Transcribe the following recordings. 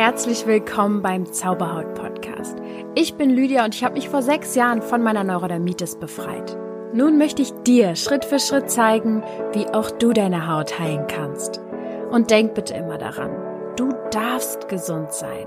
Herzlich willkommen beim Zauberhaut Podcast. Ich bin Lydia und ich habe mich vor sechs Jahren von meiner Neurodermitis befreit. Nun möchte ich dir Schritt für Schritt zeigen, wie auch du deine Haut heilen kannst. Und denk bitte immer daran, du darfst gesund sein.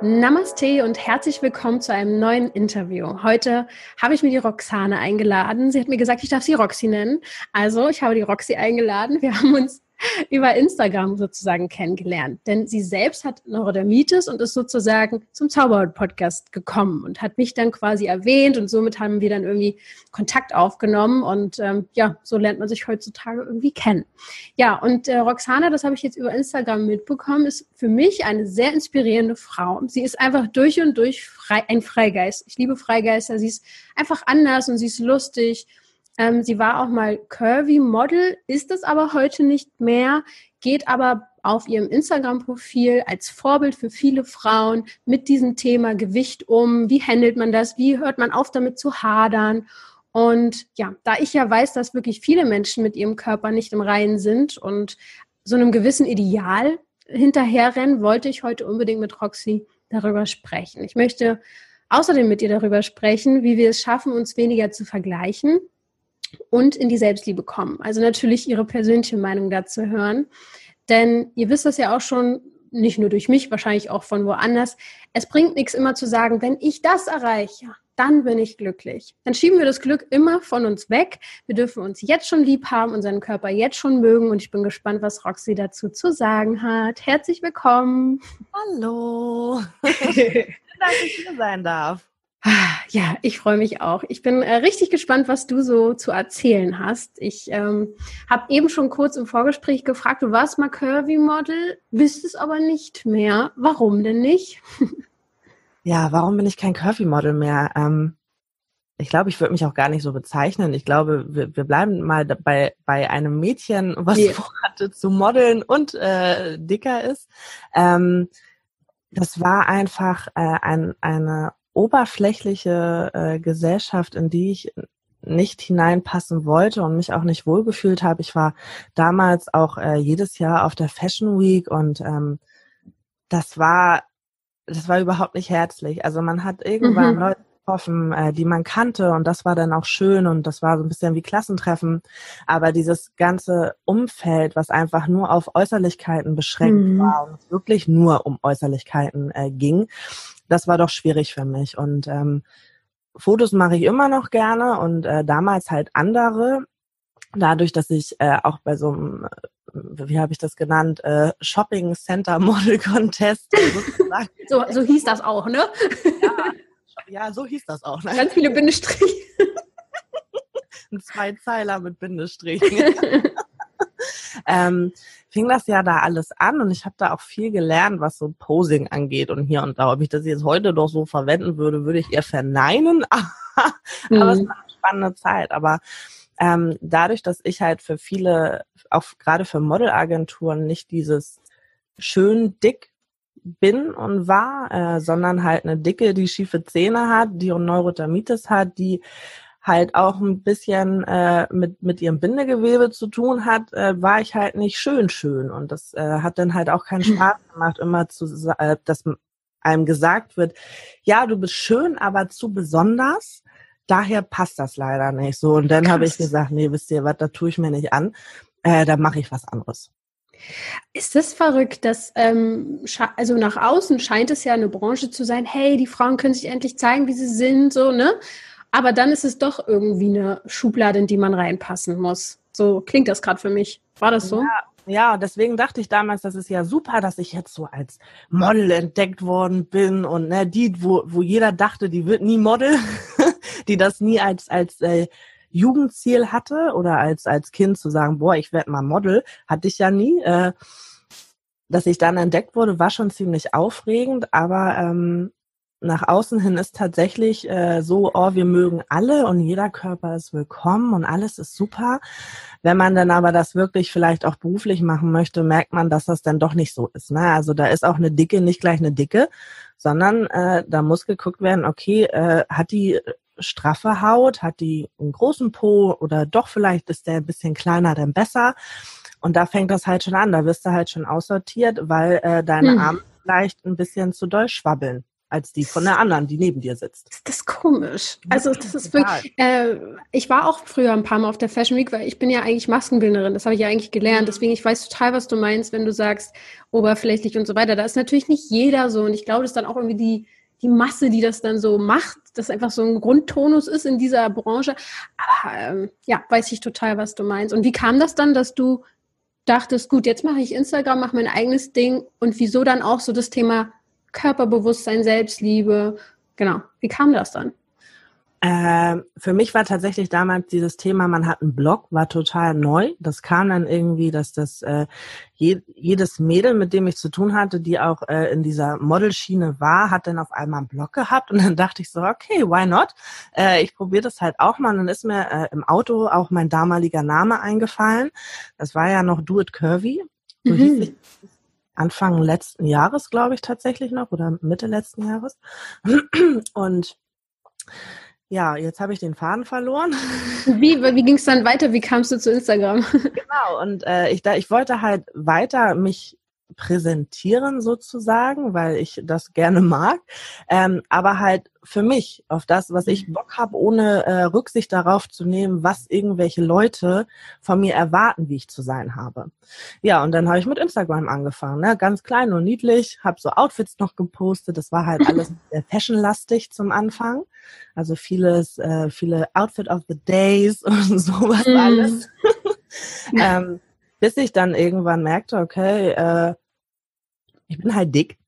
Namaste und herzlich willkommen zu einem neuen Interview. Heute habe ich mir die Roxane eingeladen. Sie hat mir gesagt, ich darf sie Roxy nennen. Also, ich habe die Roxy eingeladen. Wir haben uns über Instagram sozusagen kennengelernt. Denn sie selbst hat Neurodermitis und ist sozusagen zum Zauberhaut-Podcast gekommen und hat mich dann quasi erwähnt und somit haben wir dann irgendwie Kontakt aufgenommen und ähm, ja, so lernt man sich heutzutage irgendwie kennen. Ja, und äh, Roxana, das habe ich jetzt über Instagram mitbekommen, ist für mich eine sehr inspirierende Frau. Sie ist einfach durch und durch frei, ein Freigeist. Ich liebe Freigeister. Sie ist einfach anders und sie ist lustig ähm, sie war auch mal Curvy-Model, ist es aber heute nicht mehr, geht aber auf ihrem Instagram-Profil als Vorbild für viele Frauen mit diesem Thema Gewicht um. Wie handelt man das? Wie hört man auf damit zu hadern? Und ja, da ich ja weiß, dass wirklich viele Menschen mit ihrem Körper nicht im Reinen sind und so einem gewissen Ideal hinterherrennen, wollte ich heute unbedingt mit Roxy darüber sprechen. Ich möchte außerdem mit ihr darüber sprechen, wie wir es schaffen, uns weniger zu vergleichen und in die Selbstliebe kommen. Also natürlich ihre persönliche Meinung dazu hören. Denn ihr wisst das ja auch schon, nicht nur durch mich, wahrscheinlich auch von woanders. Es bringt nichts immer zu sagen, wenn ich das erreiche, dann bin ich glücklich. Dann schieben wir das Glück immer von uns weg. Wir dürfen uns jetzt schon lieb haben, unseren Körper jetzt schon mögen und ich bin gespannt, was Roxy dazu zu sagen hat. Herzlich willkommen. Hallo. Schön, dass ich hier sein darf. Ja, ich freue mich auch. Ich bin äh, richtig gespannt, was du so zu erzählen hast. Ich ähm, habe eben schon kurz im Vorgespräch gefragt, du warst mal Curvy-Model, bist es aber nicht mehr. Warum denn nicht? ja, warum bin ich kein Curvy-Model mehr? Ähm, ich glaube, ich würde mich auch gar nicht so bezeichnen. Ich glaube, wir, wir bleiben mal bei, bei einem Mädchen, was yeah. vorhatte zu modeln und äh, dicker ist. Ähm, das war einfach äh, ein, eine oberflächliche äh, Gesellschaft, in die ich nicht hineinpassen wollte und mich auch nicht wohlgefühlt habe. Ich war damals auch äh, jedes Jahr auf der Fashion Week und ähm, das war das war überhaupt nicht herzlich. Also man hat irgendwann mhm. Leute getroffen, äh, die man kannte und das war dann auch schön und das war so ein bisschen wie Klassentreffen. Aber dieses ganze Umfeld, was einfach nur auf Äußerlichkeiten beschränkt mhm. war und wirklich nur um Äußerlichkeiten äh, ging, das war doch schwierig für mich. Und ähm, Fotos mache ich immer noch gerne und äh, damals halt andere. Dadurch, dass ich äh, auch bei so einem, äh, wie habe ich das genannt, äh, Shopping Center Model Contest sozusagen. so, so hieß das auch, ne? ja, ja, so hieß das auch. Ne? Ganz viele Bindestriche. Ein Zweizeiler mit Bindestrichen. Ähm, fing das ja da alles an und ich habe da auch viel gelernt, was so Posing angeht und hier und da. Ob ich das jetzt heute doch so verwenden würde, würde ich eher verneinen. Aber mhm. es war eine spannende Zeit. Aber ähm, dadurch, dass ich halt für viele, auch gerade für Modelagenturen, nicht dieses schön dick bin und war, äh, sondern halt eine dicke, die schiefe Zähne hat, die Neurodermitis hat, die halt auch ein bisschen äh, mit, mit ihrem Bindegewebe zu tun hat, äh, war ich halt nicht schön schön. Und das äh, hat dann halt auch keinen Spaß gemacht, immer zu äh, dass einem gesagt wird, ja, du bist schön, aber zu besonders. Daher passt das leider nicht so. Und dann habe ich gesagt, nee, wisst ihr was, da tue ich mir nicht an. Äh, da mache ich was anderes. Ist das verrückt, dass ähm, also nach außen scheint es ja eine Branche zu sein, hey, die Frauen können sich endlich zeigen, wie sie sind, so, ne? Aber dann ist es doch irgendwie eine Schublade, in die man reinpassen muss. So klingt das gerade für mich. War das so? Ja. Ja, deswegen dachte ich damals, das ist ja super, dass ich jetzt so als Model entdeckt worden bin und ne, die, wo, wo jeder dachte, die wird nie Model, die das nie als als äh, Jugendziel hatte oder als als Kind zu sagen, boah, ich werde mal Model, hatte ich ja nie. Äh, dass ich dann entdeckt wurde, war schon ziemlich aufregend, aber ähm, nach außen hin ist tatsächlich äh, so, oh, wir mögen alle und jeder Körper ist willkommen und alles ist super. Wenn man dann aber das wirklich vielleicht auch beruflich machen möchte, merkt man, dass das dann doch nicht so ist. Ne? Also da ist auch eine Dicke nicht gleich eine Dicke, sondern äh, da muss geguckt werden, okay, äh, hat die straffe Haut, hat die einen großen Po oder doch vielleicht ist der ein bisschen kleiner, dann besser. Und da fängt das halt schon an, da wirst du halt schon aussortiert, weil äh, deine hm. Arme vielleicht ein bisschen zu doll schwabbeln als die von der anderen, die neben dir sitzt. Das ist komisch. Also das ist wirklich, äh, ich war auch früher ein paar Mal auf der Fashion Week, weil ich bin ja eigentlich Maskenbildnerin, das habe ich ja eigentlich gelernt. Deswegen, ich weiß total, was du meinst, wenn du sagst, oberflächlich und so weiter. Da ist natürlich nicht jeder so und ich glaube, das ist dann auch irgendwie die, die Masse, die das dann so macht, das einfach so ein Grundtonus ist in dieser Branche. Aber ähm, ja, weiß ich total, was du meinst. Und wie kam das dann, dass du dachtest, gut, jetzt mache ich Instagram, mache mein eigenes Ding und wieso dann auch so das Thema Körperbewusstsein, Selbstliebe. Genau. Wie kam das dann? Ähm, für mich war tatsächlich damals dieses Thema, man hat einen Blog, war total neu. Das kam dann irgendwie, dass das äh, je, jedes Mädel, mit dem ich zu tun hatte, die auch äh, in dieser Modelschiene war, hat dann auf einmal einen Blog gehabt und dann dachte ich so, okay, why not? Äh, ich probiere das halt auch mal. Und dann ist mir äh, im Auto auch mein damaliger Name eingefallen. Das war ja noch Do It Curvy. So mhm. hieß ich Anfang letzten Jahres, glaube ich, tatsächlich noch oder Mitte letzten Jahres. Und ja, jetzt habe ich den Faden verloren. Wie, wie ging es dann weiter? Wie kamst du zu Instagram? Genau, und äh, ich, da, ich wollte halt weiter mich präsentieren sozusagen, weil ich das gerne mag, ähm, aber halt für mich auf das, was ich mhm. Bock habe, ohne äh, Rücksicht darauf zu nehmen, was irgendwelche Leute von mir erwarten, wie ich zu sein habe. Ja, und dann habe ich mit Instagram angefangen, ne? ganz klein und niedlich, habe so Outfits noch gepostet, das war halt alles sehr fashionlastig zum Anfang, also vieles, äh, viele Outfit of the Days und sowas mm. alles. ähm, bis ich dann irgendwann merkte, okay, äh, ich bin halt dick.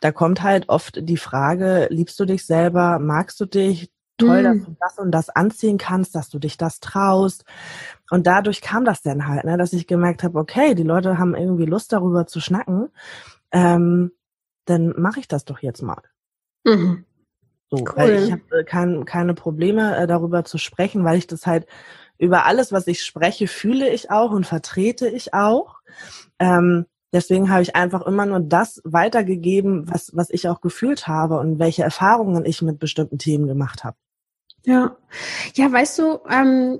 Da kommt halt oft die Frage, liebst du dich selber, magst du dich? Toll, dass mm. du das und das anziehen kannst, dass du dich das traust. Und dadurch kam das dann halt, ne, dass ich gemerkt habe, okay, die Leute haben irgendwie Lust darüber zu schnacken. Ähm, dann mache ich das doch jetzt mal. Mhm. So, cool. weil ich habe äh, kein, keine Probleme äh, darüber zu sprechen, weil ich das halt über alles, was ich spreche, fühle ich auch und vertrete ich auch. Ähm, Deswegen habe ich einfach immer nur das weitergegeben, was, was ich auch gefühlt habe und welche Erfahrungen ich mit bestimmten Themen gemacht habe. Ja, ja, weißt du, ähm,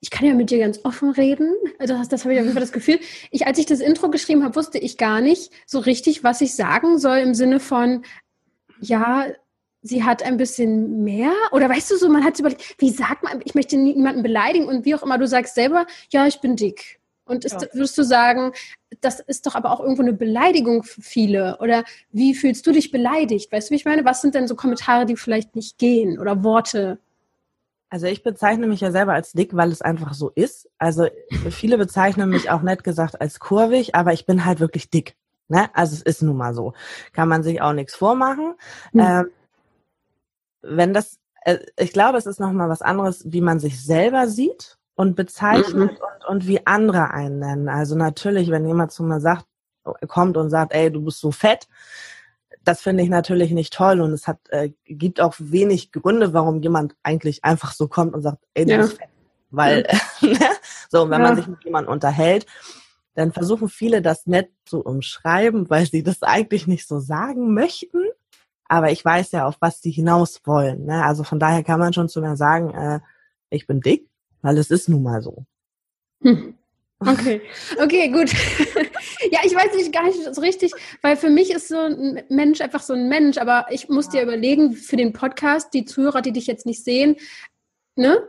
ich kann ja mit dir ganz offen reden. Das, das habe ich auf jeden Fall das Gefühl. Ich, als ich das Intro geschrieben habe, wusste ich gar nicht so richtig, was ich sagen soll im Sinne von, ja, sie hat ein bisschen mehr oder weißt du so, man hat überlegt, wie sagt man, ich möchte niemanden beleidigen und wie auch immer, du sagst selber, ja, ich bin dick. Und ist, ja. würdest du sagen, das ist doch aber auch irgendwo eine Beleidigung für viele? Oder wie fühlst du dich beleidigt? Weißt du, wie ich meine? Was sind denn so Kommentare, die vielleicht nicht gehen oder Worte? Also ich bezeichne mich ja selber als dick, weil es einfach so ist. Also viele bezeichnen mich auch nett gesagt als kurvig, aber ich bin halt wirklich dick. Ne? Also es ist nun mal so. Kann man sich auch nichts vormachen. Hm. Ähm, wenn das, äh, ich glaube, es ist nochmal was anderes, wie man sich selber sieht und bezeichnet mhm. und, und wie andere einen nennen. Also natürlich, wenn jemand zu mir sagt, kommt und sagt, ey, du bist so fett, das finde ich natürlich nicht toll und es hat äh, gibt auch wenig Gründe, warum jemand eigentlich einfach so kommt und sagt, ey, du ja. bist fett. Weil, ja. Ne? so, wenn ja. man sich mit jemandem unterhält, dann versuchen viele das nett zu umschreiben, weil sie das eigentlich nicht so sagen möchten. Aber ich weiß ja, auf was sie hinaus wollen. Ne? Also von daher kann man schon zu mir sagen, äh, ich bin dick weil es ist nun mal so. Hm. Okay, okay, gut. ja, ich weiß nicht gar nicht so richtig, weil für mich ist so ein Mensch einfach so ein Mensch, aber ich muss dir überlegen, für den Podcast, die Zuhörer, die dich jetzt nicht sehen, ne?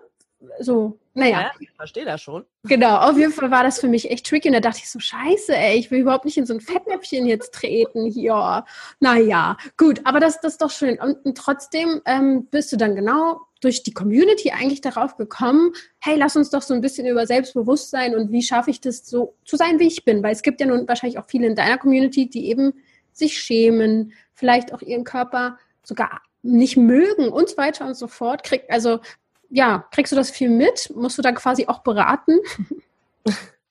So, naja. Ja, ich verstehe das schon. Genau, auf jeden Fall war das für mich echt tricky und da dachte ich so, scheiße, ey, ich will überhaupt nicht in so ein Fettnäpfchen jetzt treten hier. Naja, gut, aber das, das ist doch schön. Und, und trotzdem ähm, bist du dann genau durch die Community eigentlich darauf gekommen, hey, lass uns doch so ein bisschen über Selbstbewusstsein und wie schaffe ich das so zu sein, wie ich bin? Weil es gibt ja nun wahrscheinlich auch viele in deiner Community, die eben sich schämen, vielleicht auch ihren Körper sogar nicht mögen und so weiter und so fort. Krieg, also ja, kriegst du das viel mit? Musst du da quasi auch beraten?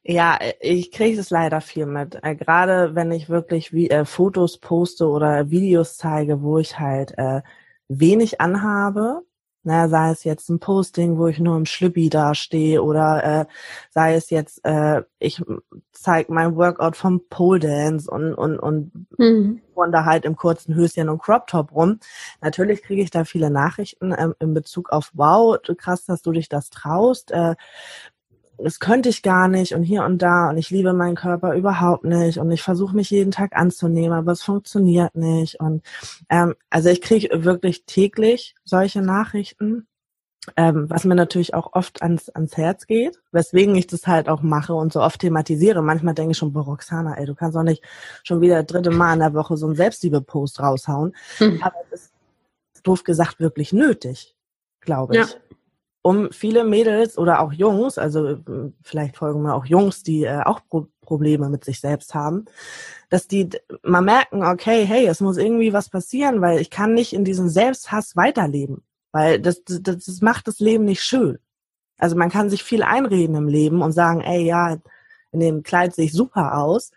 Ja, ich kriege es leider viel mit. Äh, Gerade wenn ich wirklich wie, äh, Fotos poste oder Videos zeige, wo ich halt äh, wenig anhabe, Na, sei es jetzt ein Posting, wo ich nur im Schlüppi dastehe oder äh, sei es jetzt, äh, ich zeige mein Workout vom Pole Dance und, und, und mhm. da halt im kurzen Höschen und Crop Top rum. Natürlich kriege ich da viele Nachrichten ähm, in Bezug auf, wow, krass, dass du dich das traust. Äh, das könnte ich gar nicht und hier und da und ich liebe meinen Körper überhaupt nicht und ich versuche mich jeden Tag anzunehmen, aber es funktioniert nicht und ähm, also ich kriege wirklich täglich solche Nachrichten, ähm, was mir natürlich auch oft ans, ans Herz geht, weswegen ich das halt auch mache und so oft thematisiere. Manchmal denke ich schon, boah, Roxana, ey, du kannst auch nicht schon wieder dritte Mal in der Woche so einen Selbstliebe-Post raushauen. Mhm. Aber das ist doof gesagt wirklich nötig, glaube ich. Ja um viele Mädels oder auch Jungs, also äh, vielleicht folgen mir auch Jungs, die äh, auch Pro Probleme mit sich selbst haben, dass die mal merken, okay, hey, es muss irgendwie was passieren, weil ich kann nicht in diesem Selbsthass weiterleben, weil das, das, das macht das Leben nicht schön. Also man kann sich viel einreden im Leben und sagen, ey, ja, in dem Kleid sehe ich super aus,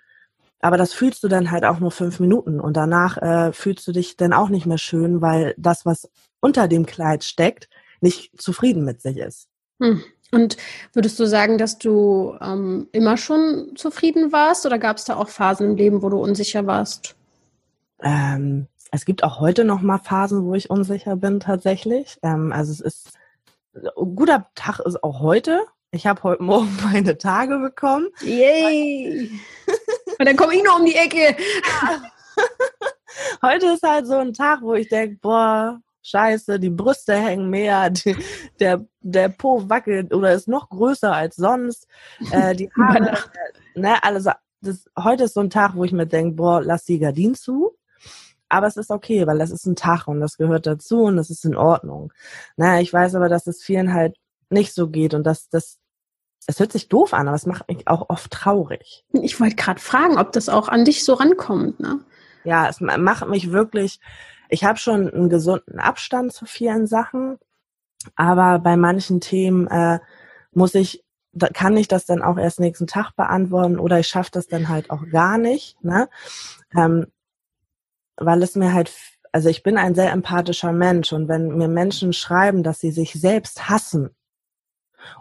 aber das fühlst du dann halt auch nur fünf Minuten und danach äh, fühlst du dich dann auch nicht mehr schön, weil das, was unter dem Kleid steckt, nicht zufrieden mit sich ist. Hm. Und würdest du sagen, dass du ähm, immer schon zufrieden warst oder gab es da auch Phasen im Leben, wo du unsicher warst? Ähm, es gibt auch heute noch mal Phasen, wo ich unsicher bin tatsächlich. Ähm, also es ist ein guter Tag ist auch heute. Ich habe heute Morgen meine Tage bekommen. Yay! Und dann komme ich nur um die Ecke. heute ist halt so ein Tag, wo ich denke, boah, scheiße, die Brüste hängen mehr, die, der, der Po wackelt oder ist noch größer als sonst. Äh, die Haare, ne, alles, das, heute ist so ein Tag, wo ich mir denke, boah, lass die Gardinen zu. Aber es ist okay, weil das ist ein Tag und das gehört dazu und das ist in Ordnung. Na, ich weiß aber, dass es vielen halt nicht so geht und dass das es hört sich doof an, aber es macht mich auch oft traurig. Ich wollte gerade fragen, ob das auch an dich so rankommt, ne? Ja, es macht mich wirklich ich habe schon einen gesunden Abstand zu vielen Sachen, aber bei manchen Themen äh, muss ich, da kann ich das dann auch erst nächsten Tag beantworten oder ich schaffe das dann halt auch gar nicht, ne? Ähm, weil es mir halt, also ich bin ein sehr empathischer Mensch und wenn mir Menschen schreiben, dass sie sich selbst hassen,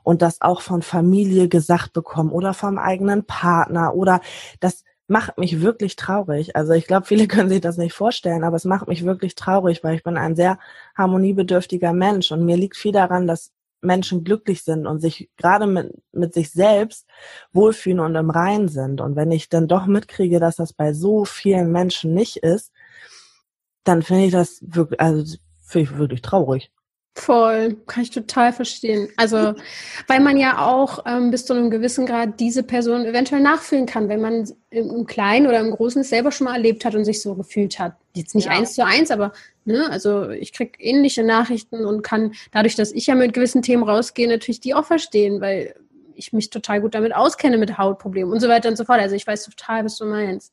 und das auch von Familie gesagt bekommen oder vom eigenen Partner oder das macht mich wirklich traurig. Also ich glaube, viele können sich das nicht vorstellen, aber es macht mich wirklich traurig, weil ich bin ein sehr harmoniebedürftiger Mensch und mir liegt viel daran, dass Menschen glücklich sind und sich gerade mit, mit sich selbst wohlfühlen und im Rein sind. Und wenn ich dann doch mitkriege, dass das bei so vielen Menschen nicht ist, dann finde ich das wirklich, also finde ich wirklich traurig. Voll, kann ich total verstehen. Also, weil man ja auch ähm, bis zu einem gewissen Grad diese Person eventuell nachfühlen kann, wenn man im, Kleinen oder im Großen es selber schon mal erlebt hat und sich so gefühlt hat. Jetzt nicht ja. eins zu eins, aber ne, also ich kriege ähnliche Nachrichten und kann dadurch, dass ich ja mit gewissen Themen rausgehe, natürlich die auch verstehen, weil ich mich total gut damit auskenne mit Hautproblemen und so weiter und so fort. Also ich weiß total, was du meinst.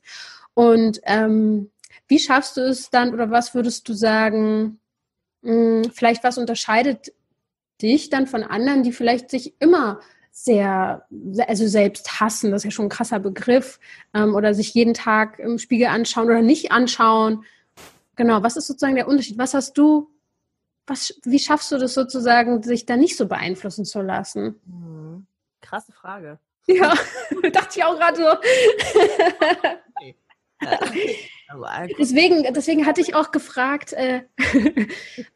Und ähm, wie schaffst du es dann oder was würdest du sagen? Hm, vielleicht was unterscheidet dich dann von anderen, die vielleicht sich immer sehr, also selbst hassen, das ist ja schon ein krasser Begriff, ähm, oder sich jeden Tag im Spiegel anschauen oder nicht anschauen. Genau, was ist sozusagen der Unterschied? Was hast du, was, wie schaffst du das sozusagen, sich da nicht so beeinflussen zu lassen? Hm, krasse Frage. Ja, dachte ich auch gerade so. okay. deswegen, deswegen hatte ich auch gefragt, äh,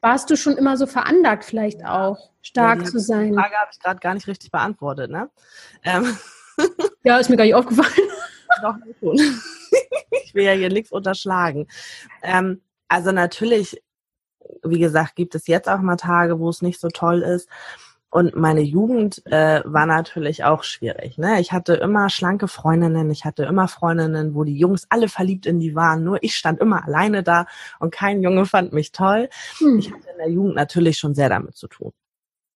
warst du schon immer so veranlagt, vielleicht auch stark ja, zu sein? Die Frage habe ich gerade gar nicht richtig beantwortet, ne? Ähm. Ja, ist mir gar nicht aufgefallen. Doch, schon. ich will ja hier nichts unterschlagen. Ähm, also natürlich, wie gesagt, gibt es jetzt auch mal Tage, wo es nicht so toll ist. Und meine Jugend äh, war natürlich auch schwierig. Ne? Ich hatte immer schlanke Freundinnen, ich hatte immer Freundinnen, wo die Jungs alle verliebt in die waren. Nur ich stand immer alleine da und kein Junge fand mich toll. Hm. Ich hatte in der Jugend natürlich schon sehr damit zu tun.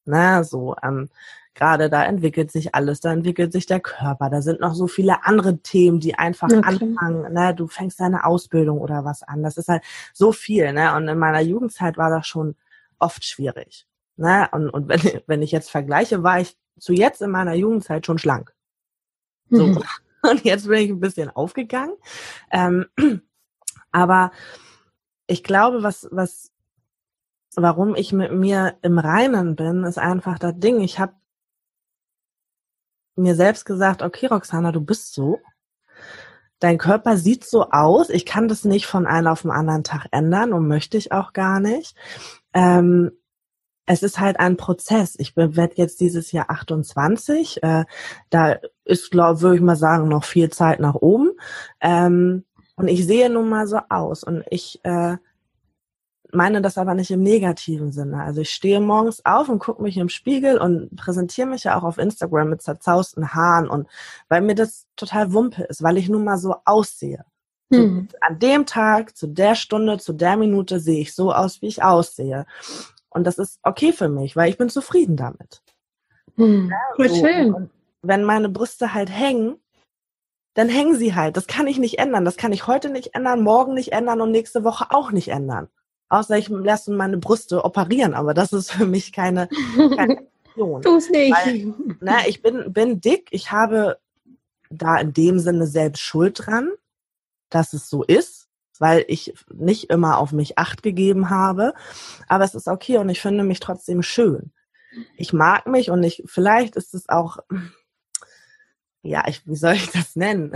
Ne? So, ähm, gerade da entwickelt sich alles, da entwickelt sich der Körper, da sind noch so viele andere Themen, die einfach okay. anfangen. Ne? Du fängst deine Ausbildung oder was an. Das ist halt so viel. Ne? Und in meiner Jugendzeit war das schon oft schwierig. Ne? Und, und wenn, wenn ich jetzt vergleiche, war ich zu jetzt in meiner Jugendzeit schon schlank. So. Mhm. Und jetzt bin ich ein bisschen aufgegangen. Ähm, aber ich glaube, was, was warum ich mit mir im Reinen bin, ist einfach das Ding. Ich habe mir selbst gesagt, okay, Roxana, du bist so. Dein Körper sieht so aus. Ich kann das nicht von einem auf den anderen Tag ändern und möchte ich auch gar nicht. Ähm, es ist halt ein Prozess. Ich werde jetzt dieses Jahr 28. Äh, da ist, glaube würde ich mal sagen, noch viel Zeit nach oben. Ähm, und ich sehe nun mal so aus. Und ich äh, meine das aber nicht im negativen Sinne. Also ich stehe morgens auf und gucke mich im Spiegel und präsentiere mich ja auch auf Instagram mit zerzausten Haaren und weil mir das total Wumpe ist, weil ich nun mal so aussehe. Hm. An dem Tag, zu der Stunde, zu der Minute sehe ich so aus, wie ich aussehe. Und das ist okay für mich, weil ich bin zufrieden damit. Hm. Ja, so. schön. Und wenn meine Brüste halt hängen, dann hängen sie halt. Das kann ich nicht ändern. Das kann ich heute nicht ändern, morgen nicht ändern und nächste Woche auch nicht ändern. Außer ich lasse meine Brüste operieren, aber das ist für mich keine, keine Option. Tu es nicht. Weil, na, ich bin, bin dick, ich habe da in dem Sinne selbst Schuld dran, dass es so ist, weil ich nicht immer auf mich acht gegeben habe. Aber es ist okay und ich finde mich trotzdem schön. Ich mag mich und ich, vielleicht ist es auch, ja, ich, wie soll ich das nennen?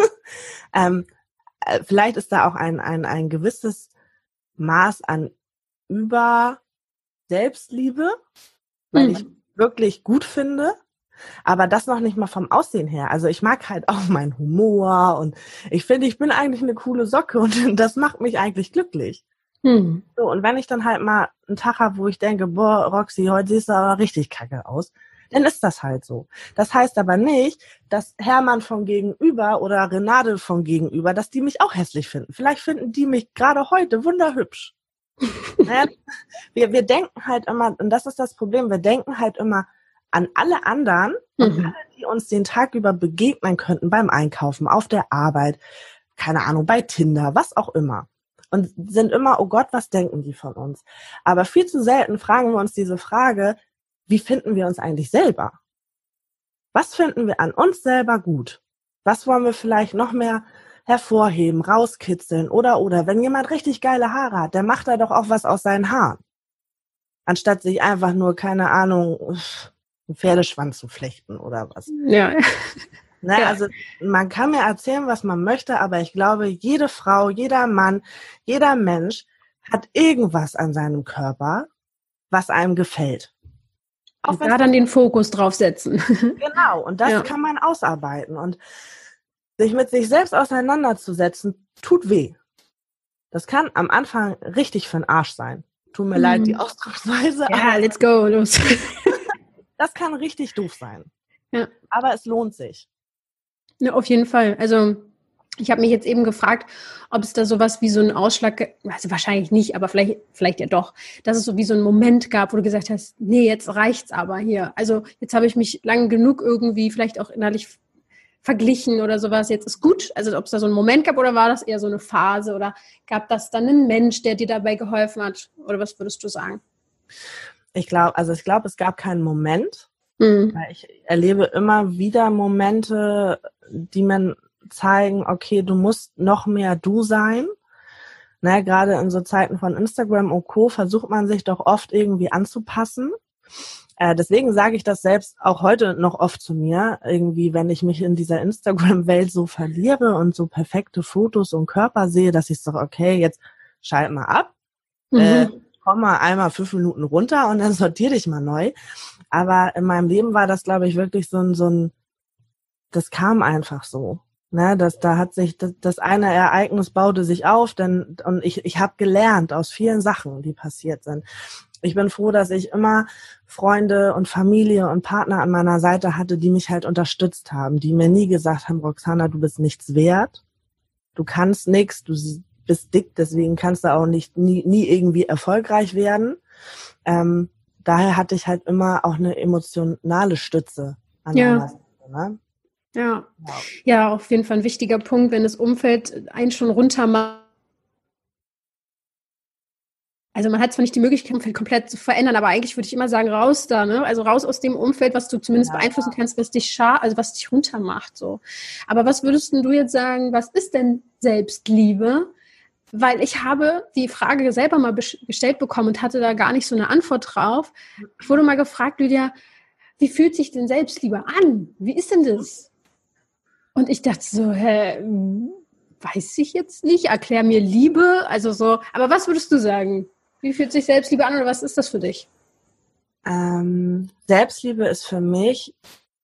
ähm, äh, vielleicht ist da auch ein, ein, ein gewisses Maß an über Selbstliebe, weil mhm. ich wirklich gut finde, aber das noch nicht mal vom Aussehen her. Also ich mag halt auch meinen Humor und ich finde, ich bin eigentlich eine coole Socke und das macht mich eigentlich glücklich. Mhm. So, und wenn ich dann halt mal einen Tag habe, wo ich denke, boah, Roxy, heute siehst du aber richtig kacke aus, dann ist das halt so. Das heißt aber nicht, dass Hermann von gegenüber oder Renate von gegenüber, dass die mich auch hässlich finden. Vielleicht finden die mich gerade heute wunderhübsch. wir, wir denken halt immer, und das ist das Problem, wir denken halt immer an alle anderen, mhm. alle, die uns den Tag über begegnen könnten beim Einkaufen, auf der Arbeit, keine Ahnung, bei Tinder, was auch immer. Und sind immer, oh Gott, was denken die von uns? Aber viel zu selten fragen wir uns diese Frage, wie finden wir uns eigentlich selber? Was finden wir an uns selber gut? Was wollen wir vielleicht noch mehr hervorheben, rauskitzeln oder oder wenn jemand richtig geile Haare hat, der macht da doch auch was aus seinen Haaren. Anstatt sich einfach nur, keine Ahnung, einen Pferdeschwanz zu flechten oder was. Ja. Ne, ja. Also man kann mir erzählen, was man möchte, aber ich glaube, jede Frau, jeder Mann, jeder Mensch hat irgendwas an seinem Körper, was einem gefällt. Auch da dann den Fokus drauf setzen. Genau, und das ja. kann man ausarbeiten. Und sich mit sich selbst auseinanderzusetzen, tut weh. Das kann am Anfang richtig für den Arsch sein. Tut mir mhm. leid, die Ausdrucksweise. Ja, let's go, los. Das kann richtig doof sein. Ja. Aber es lohnt sich. Ja, auf jeden Fall. Also ich habe mich jetzt eben gefragt, ob es da sowas wie so einen Ausschlag, also wahrscheinlich nicht, aber vielleicht, vielleicht ja doch, dass es so wie so einen Moment gab, wo du gesagt hast, nee, jetzt reicht's aber hier. Also jetzt habe ich mich lang genug irgendwie vielleicht auch innerlich verglichen oder sowas. Jetzt ist gut. Also ob es da so einen Moment gab oder war das eher so eine Phase oder gab das dann einen Mensch, der dir dabei geholfen hat? Oder was würdest du sagen? Ich glaube, also ich glaube, es gab keinen Moment. Mhm. Ich erlebe immer wieder Momente, die man zeigen, okay, du musst noch mehr du sein. Ne, gerade in so Zeiten von Instagram und Co. versucht man sich doch oft irgendwie anzupassen. Äh, deswegen sage ich das selbst auch heute noch oft zu mir, irgendwie, wenn ich mich in dieser Instagram-Welt so verliere und so perfekte Fotos und Körper sehe, dass ich so, okay, jetzt schalt mal ab, mhm. äh, komm mal einmal fünf Minuten runter und dann sortier dich mal neu. Aber in meinem Leben war das, glaube ich, wirklich so ein, so ein, das kam einfach so. Ne, das, da hat sich das, das eine Ereignis baute sich auf, denn und ich, ich habe gelernt aus vielen Sachen, die passiert sind. Ich bin froh, dass ich immer Freunde und Familie und Partner an meiner Seite hatte, die mich halt unterstützt haben, die mir nie gesagt haben, Roxana, du bist nichts wert, du kannst nichts, du bist dick, deswegen kannst du auch nicht nie, nie irgendwie erfolgreich werden. Ähm, daher hatte ich halt immer auch eine emotionale Stütze an ja. meiner Seite. Ne? Ja. ja, auf jeden Fall ein wichtiger Punkt, wenn das Umfeld einen schon runter macht. Also man hat zwar nicht die Möglichkeit, Umfeld komplett zu verändern, aber eigentlich würde ich immer sagen, raus da, ne? Also raus aus dem Umfeld, was du zumindest ja. beeinflussen kannst, was dich schar, also was dich runter macht. So. Aber was würdest du jetzt sagen, was ist denn Selbstliebe? Weil ich habe die Frage selber mal gestellt bekommen und hatte da gar nicht so eine Antwort drauf. Ich wurde mal gefragt, Lydia, wie fühlt sich denn Selbstliebe an? Wie ist denn das? Und ich dachte so, hä, weiß ich jetzt nicht, erklär mir Liebe, also so, aber was würdest du sagen? Wie fühlt sich Selbstliebe an oder was ist das für dich? Ähm, Selbstliebe ist für mich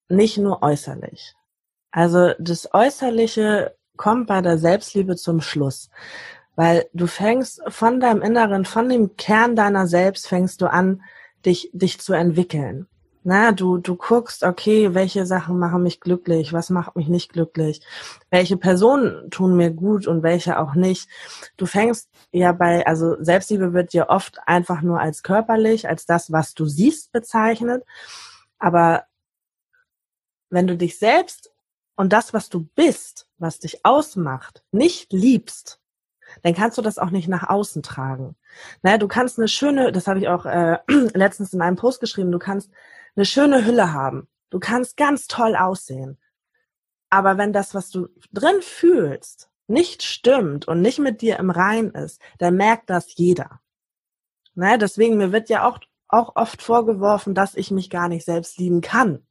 nicht nur äußerlich. Also das Äußerliche kommt bei der Selbstliebe zum Schluss. Weil du fängst von deinem Inneren, von dem Kern deiner selbst, fängst du an, dich, dich zu entwickeln. Na, du, du guckst, okay, welche Sachen machen mich glücklich, was macht mich nicht glücklich, welche Personen tun mir gut und welche auch nicht. Du fängst ja bei, also Selbstliebe wird dir oft einfach nur als körperlich, als das, was du siehst, bezeichnet. Aber wenn du dich selbst und das, was du bist, was dich ausmacht, nicht liebst, dann kannst du das auch nicht nach außen tragen. Naja, du kannst eine schöne, das habe ich auch äh, letztens in einem Post geschrieben, du kannst eine schöne Hülle haben. Du kannst ganz toll aussehen. Aber wenn das, was du drin fühlst, nicht stimmt und nicht mit dir im Rein ist, dann merkt das jeder. Ne? Deswegen, mir wird ja auch, auch oft vorgeworfen, dass ich mich gar nicht selbst lieben kann,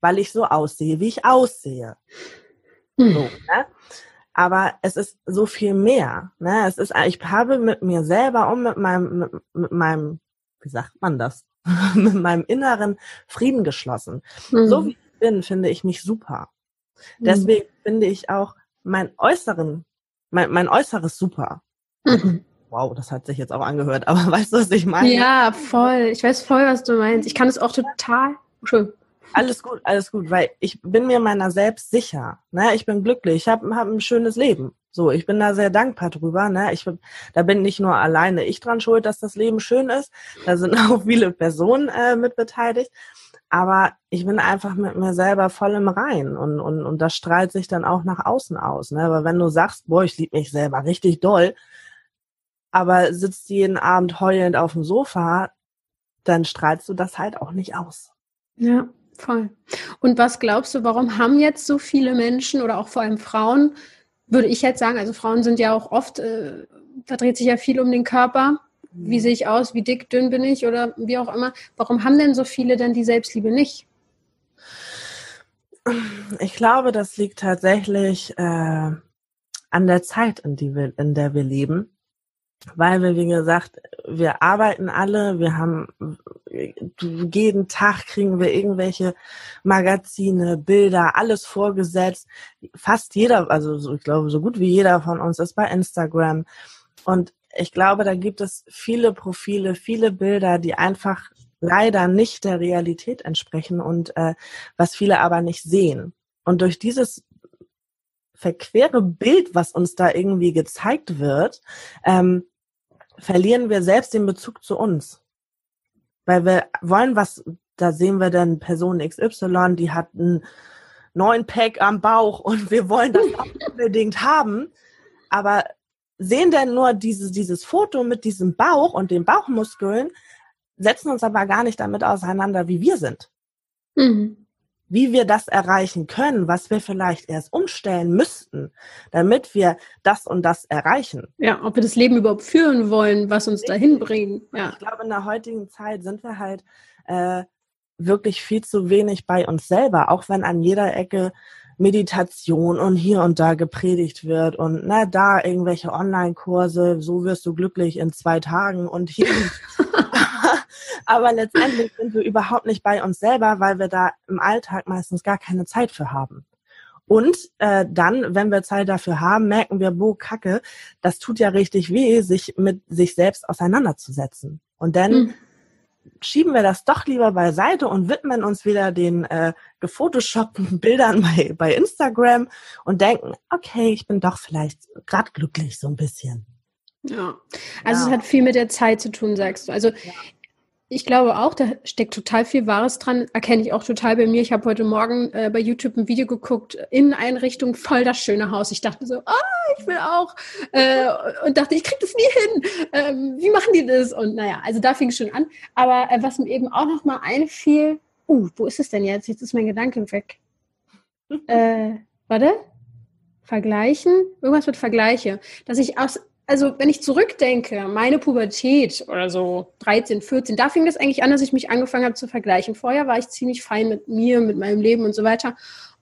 weil ich so aussehe, wie ich aussehe. Hm. So, ne? Aber es ist so viel mehr. Ne? Es ist, ich habe mit mir selber und mit meinem, mit, mit meinem, wie sagt man das? mit meinem inneren Frieden geschlossen. Mhm. So wie ich bin, finde ich mich super. Mhm. Deswegen mhm. finde ich auch mein Äußeren, mein, mein Äußeres super. Mhm. Wow, das hat sich jetzt auch angehört, aber weißt du, was ich meine? Ja, voll. Ich weiß voll, was du meinst. Ich kann es auch total. Schön. Alles gut, alles gut, weil ich bin mir meiner selbst sicher. Ne? Ich bin glücklich, ich habe hab ein schönes Leben. So, ich bin da sehr dankbar drüber. Ne? Ich, da bin nicht nur alleine ich dran schuld, dass das Leben schön ist. Da sind auch viele Personen äh, mit beteiligt. Aber ich bin einfach mit mir selber voll im Rein und, und, und das strahlt sich dann auch nach außen aus. Ne? Aber wenn du sagst, boah, ich liebe mich selber richtig doll, aber sitzt jeden Abend heulend auf dem Sofa, dann strahlst du das halt auch nicht aus. Ja, voll. Und was glaubst du, warum haben jetzt so viele Menschen oder auch vor allem Frauen würde ich jetzt sagen, also Frauen sind ja auch oft, äh, da dreht sich ja viel um den Körper. Wie sehe ich aus? Wie dick, dünn bin ich oder wie auch immer. Warum haben denn so viele denn die Selbstliebe nicht? Ich glaube, das liegt tatsächlich äh, an der Zeit, in, die wir, in der wir leben weil wir, wie gesagt, wir arbeiten alle, wir haben jeden Tag kriegen wir irgendwelche Magazine, Bilder, alles vorgesetzt. Fast jeder, also so, ich glaube, so gut wie jeder von uns ist bei Instagram. Und ich glaube, da gibt es viele Profile, viele Bilder, die einfach leider nicht der Realität entsprechen und äh, was viele aber nicht sehen. Und durch dieses verquere Bild, was uns da irgendwie gezeigt wird, ähm, verlieren wir selbst den Bezug zu uns. Weil wir wollen was, da sehen wir dann Person XY, die hat einen neuen Pack am Bauch und wir wollen das unbedingt haben, aber sehen dann nur dieses, dieses Foto mit diesem Bauch und den Bauchmuskeln, setzen uns aber gar nicht damit auseinander, wie wir sind. Mhm wie wir das erreichen können, was wir vielleicht erst umstellen müssten, damit wir das und das erreichen. Ja, ob wir das Leben überhaupt führen wollen, was uns dahin bringt. Ja. Ich glaube, in der heutigen Zeit sind wir halt äh, wirklich viel zu wenig bei uns selber, auch wenn an jeder Ecke Meditation und hier und da gepredigt wird und na da irgendwelche Online-Kurse, so wirst du glücklich in zwei Tagen und hier Aber letztendlich sind wir überhaupt nicht bei uns selber, weil wir da im Alltag meistens gar keine Zeit für haben. Und äh, dann, wenn wir Zeit dafür haben, merken wir, boah, Kacke, das tut ja richtig weh, sich mit sich selbst auseinanderzusetzen. Und dann mhm. schieben wir das doch lieber beiseite und widmen uns wieder den äh, gefotoshoppten Bildern bei, bei Instagram und denken, okay, ich bin doch vielleicht gerade glücklich so ein bisschen. Ja, also ja. es hat viel mit der Zeit zu tun, sagst du. Also ja. Ich glaube auch, da steckt total viel Wahres dran. Erkenne ich auch total bei mir. Ich habe heute Morgen äh, bei YouTube ein Video geguckt, Inneneinrichtung, voll das schöne Haus. Ich dachte so, ah, ich will auch. Äh, und dachte, ich kriege das nie hin. Ähm, wie machen die das? Und naja, also da fing es schon an. Aber äh, was mir eben auch noch mal einfiel, uh, wo ist es denn jetzt? Jetzt ist mein Gedanke weg. äh, warte. Vergleichen? Irgendwas mit Vergleiche. Dass ich aus also wenn ich zurückdenke, meine Pubertät oder so 13, 14, da fing das eigentlich an, dass ich mich angefangen habe zu vergleichen. Vorher war ich ziemlich fein mit mir, mit meinem Leben und so weiter.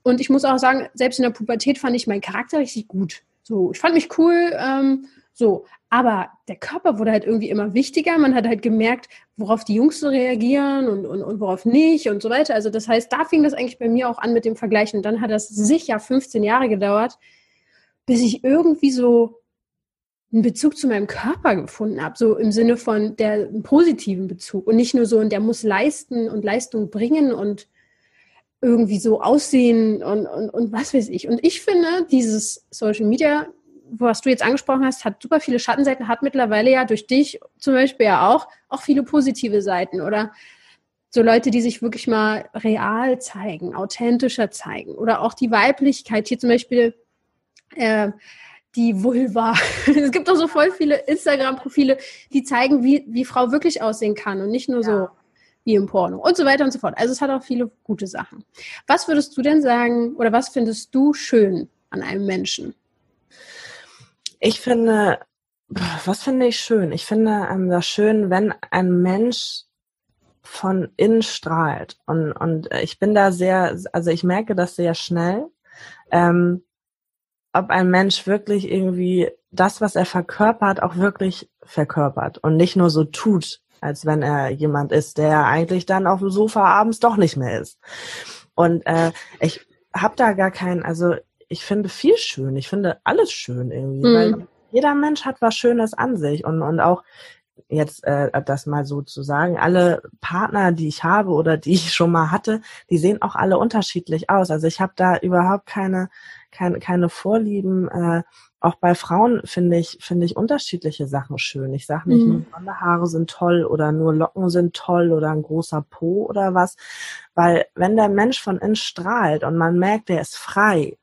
Und ich muss auch sagen, selbst in der Pubertät fand ich meinen Charakter richtig gut. So, ich fand mich cool, ähm, so. Aber der Körper wurde halt irgendwie immer wichtiger. Man hat halt gemerkt, worauf die Jungs so reagieren und, und, und worauf nicht und so weiter. Also das heißt, da fing das eigentlich bei mir auch an mit dem Vergleichen. Und dann hat das sicher 15 Jahre gedauert, bis ich irgendwie so einen Bezug zu meinem Körper gefunden habe, so im Sinne von der positiven Bezug und nicht nur so, und der muss leisten und Leistung bringen und irgendwie so aussehen und, und, und was weiß ich. Und ich finde, dieses Social Media was du jetzt angesprochen hast, hat super viele Schattenseiten, hat mittlerweile ja durch dich zum Beispiel ja auch, auch viele positive Seiten oder so Leute, die sich wirklich mal real zeigen, authentischer zeigen oder auch die Weiblichkeit, hier zum Beispiel äh, die Vulva. es gibt auch so voll viele Instagram-Profile, die zeigen, wie, wie Frau wirklich aussehen kann und nicht nur ja. so wie im Porno und so weiter und so fort. Also es hat auch viele gute Sachen. Was würdest du denn sagen oder was findest du schön an einem Menschen? Ich finde, was finde ich schön? Ich finde ähm, das schön, wenn ein Mensch von innen strahlt. Und, und ich bin da sehr, also ich merke das sehr schnell, ähm, ob ein Mensch wirklich irgendwie das, was er verkörpert, auch wirklich verkörpert und nicht nur so tut, als wenn er jemand ist, der eigentlich dann auf dem Sofa abends doch nicht mehr ist. Und äh, ich habe da gar keinen, also ich finde viel schön. Ich finde alles schön irgendwie, mhm. weil jeder Mensch hat was Schönes an sich und, und auch jetzt äh, das mal so zu sagen, alle Partner, die ich habe oder die ich schon mal hatte, die sehen auch alle unterschiedlich aus. Also ich habe da überhaupt keine keine, keine Vorlieben. Äh, auch bei Frauen finde ich finde ich unterschiedliche Sachen schön. Ich sage nicht, mhm. nur blonde Haare sind toll oder nur Locken sind toll oder ein großer Po oder was, weil wenn der Mensch von innen strahlt und man merkt, der ist frei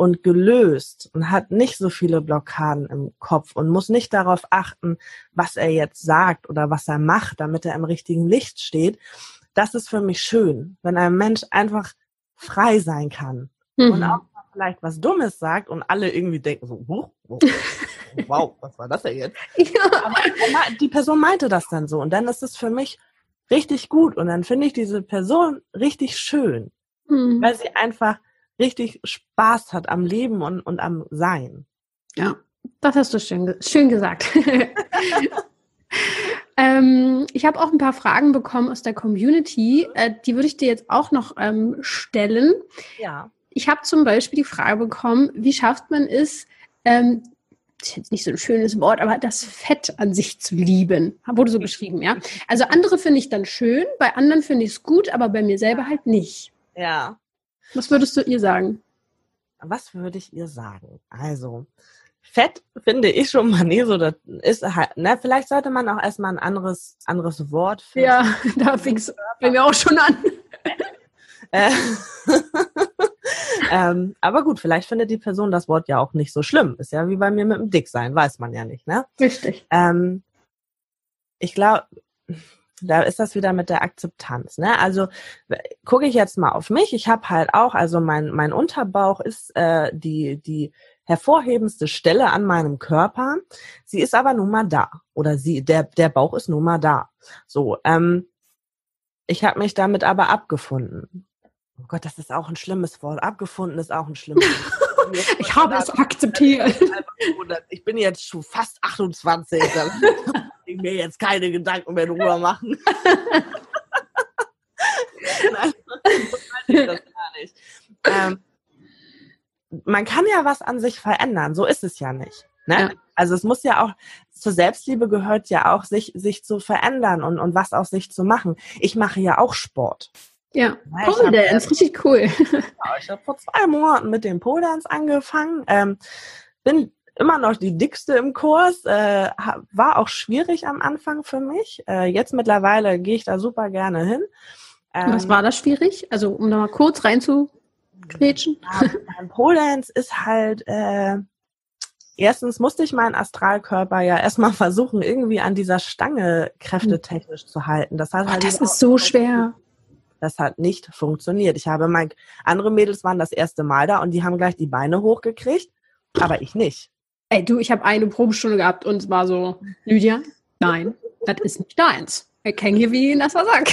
und gelöst und hat nicht so viele Blockaden im Kopf und muss nicht darauf achten, was er jetzt sagt oder was er macht, damit er im richtigen Licht steht. Das ist für mich schön, wenn ein Mensch einfach frei sein kann mhm. und auch vielleicht was Dummes sagt und alle irgendwie denken so, wow, wow was war das denn jetzt? Ja. Aber die Person meinte das dann so und dann ist es für mich richtig gut und dann finde ich diese Person richtig schön, mhm. weil sie einfach richtig Spaß hat am Leben und, und am Sein. Ja, das hast du schön, schön gesagt. ähm, ich habe auch ein paar Fragen bekommen aus der Community. Äh, die würde ich dir jetzt auch noch ähm, stellen. Ja. Ich habe zum Beispiel die Frage bekommen, wie schafft man es, ähm, das ist jetzt nicht so ein schönes Wort, aber das Fett an sich zu lieben. Wurde so beschrieben, ja. Also andere finde ich dann schön, bei anderen finde ich es gut, aber bei mir selber halt nicht. Ja. Was würdest du ihr sagen? Was würde ich ihr sagen? Also, Fett finde ich schon mal nie so, das ist halt, ne, vielleicht sollte man auch erstmal ein anderes, anderes Wort finden. Ja, da fing es bei mir auch schon an. Äh, ähm, aber gut, vielleicht findet die Person das Wort ja auch nicht so schlimm. Ist ja wie bei mir mit dem Dicksein, weiß man ja nicht, ne? Richtig. Ähm, ich glaube, da ist das wieder mit der Akzeptanz. Ne? Also gucke ich jetzt mal auf mich. Ich habe halt auch, also mein mein Unterbauch ist äh, die die hervorhebendste Stelle an meinem Körper. Sie ist aber nun mal da oder sie der der Bauch ist nun mal da. So, ähm, ich habe mich damit aber abgefunden. Oh Gott, das ist auch ein schlimmes Wort. Abgefunden ist auch ein schlimmes Wort. ich habe es akzeptiert. Ich bin jetzt schon fast 28 ich mir jetzt keine Gedanken mehr drüber machen. Nein, das gar nicht. Ähm, man kann ja was an sich verändern, so ist es ja nicht. Ne? Ja. Also es muss ja auch, zur Selbstliebe gehört ja auch, sich, sich zu verändern und, und was aus sich zu machen. Ich mache ja auch Sport. Ja, Pole Dance, richtig cool. Ja, ich habe vor zwei Monaten mit dem Pole Dance angefangen. Ähm, bin immer noch die dickste im Kurs. Äh, war auch schwierig am Anfang für mich. Äh, jetzt mittlerweile gehe ich da super gerne hin. Ähm, Was war das schwierig? Also um da mal kurz reinzugrätschen. Ja, beim Pole Dance ist halt äh, erstens musste ich meinen Astralkörper ja erstmal versuchen, irgendwie an dieser Stange kräftetechnisch zu halten. Das, hat halt das ist so schwer. Das hat nicht funktioniert. Ich habe mein, andere Mädels waren das erste Mal da und die haben gleich die Beine hochgekriegt, aber ich nicht. Ey, du, ich habe eine Probestunde gehabt und es war so, Lydia, nein, das ist nicht deins. Ich kenne hier wie ein nasser Sack.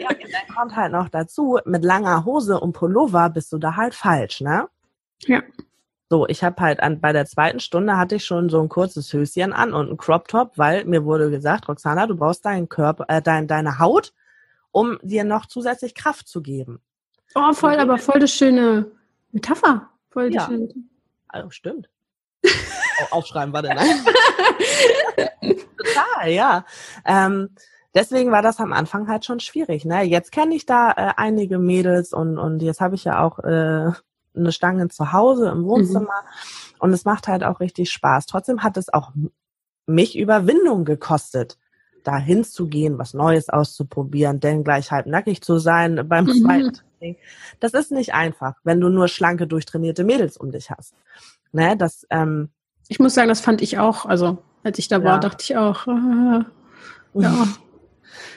ja, dann kommt halt noch dazu, mit langer Hose und Pullover bist du da halt falsch, ne? Ja. So, ich habe halt an, bei der zweiten Stunde hatte ich schon so ein kurzes Höschen an und ein Crop Top, weil mir wurde gesagt, Roxana, du brauchst deinen Körper, äh, dein, deine Haut, um dir noch zusätzlich Kraft zu geben. Oh, voll, aber voll das schöne Metapher. Voll ja. schöne Also, stimmt. Aufschreiben, warte, nein. Total, ja. Ähm, deswegen war das am Anfang halt schon schwierig. Ne? Jetzt kenne ich da äh, einige Mädels und, und jetzt habe ich ja auch äh, eine Stange zu Hause im Wohnzimmer mhm. und es macht halt auch richtig Spaß. Trotzdem hat es auch mich Überwindung gekostet, da hinzugehen, was Neues auszuprobieren, denn gleich halb nackig zu sein beim mhm. zweiten Training. Das ist nicht einfach, wenn du nur schlanke, durchtrainierte Mädels um dich hast. Ne, das, ähm, ich muss sagen, das fand ich auch, also als ich da ja. war, dachte ich auch, äh, ja.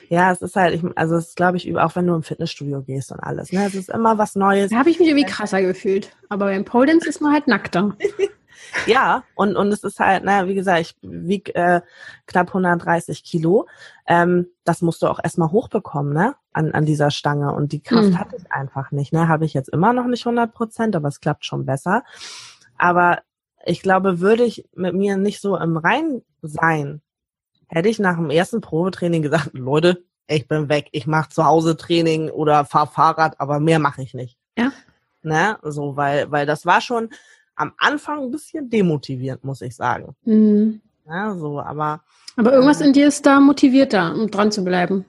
Ja, es ist halt, ich, also es ist, glaube ich, auch wenn du im Fitnessstudio gehst und alles. Ne? Es ist immer was Neues. Da habe ich mich irgendwie krasser gefühlt. Aber beim Pole Dance ist man halt nackter. ja, und, und es ist halt, na, wie gesagt, ich wiege äh, knapp 130 Kilo. Ähm, das musst du auch erstmal hochbekommen, ne? An, an dieser Stange. Und die Kraft mhm. hatte ich einfach nicht. Ne? Habe ich jetzt immer noch nicht 100 Prozent, aber es klappt schon besser. Aber ich glaube, würde ich mit mir nicht so im Rein sein, hätte ich nach dem ersten Probetraining gesagt, Leute, ich bin weg, ich mache zu Hause Training oder fahr Fahrrad, aber mehr mache ich nicht. Ja. Ne? So, weil, weil das war schon am Anfang ein bisschen demotivierend, muss ich sagen. Mhm. Ja, so, aber. Aber irgendwas äh, in dir ist da motivierter, um dran zu bleiben.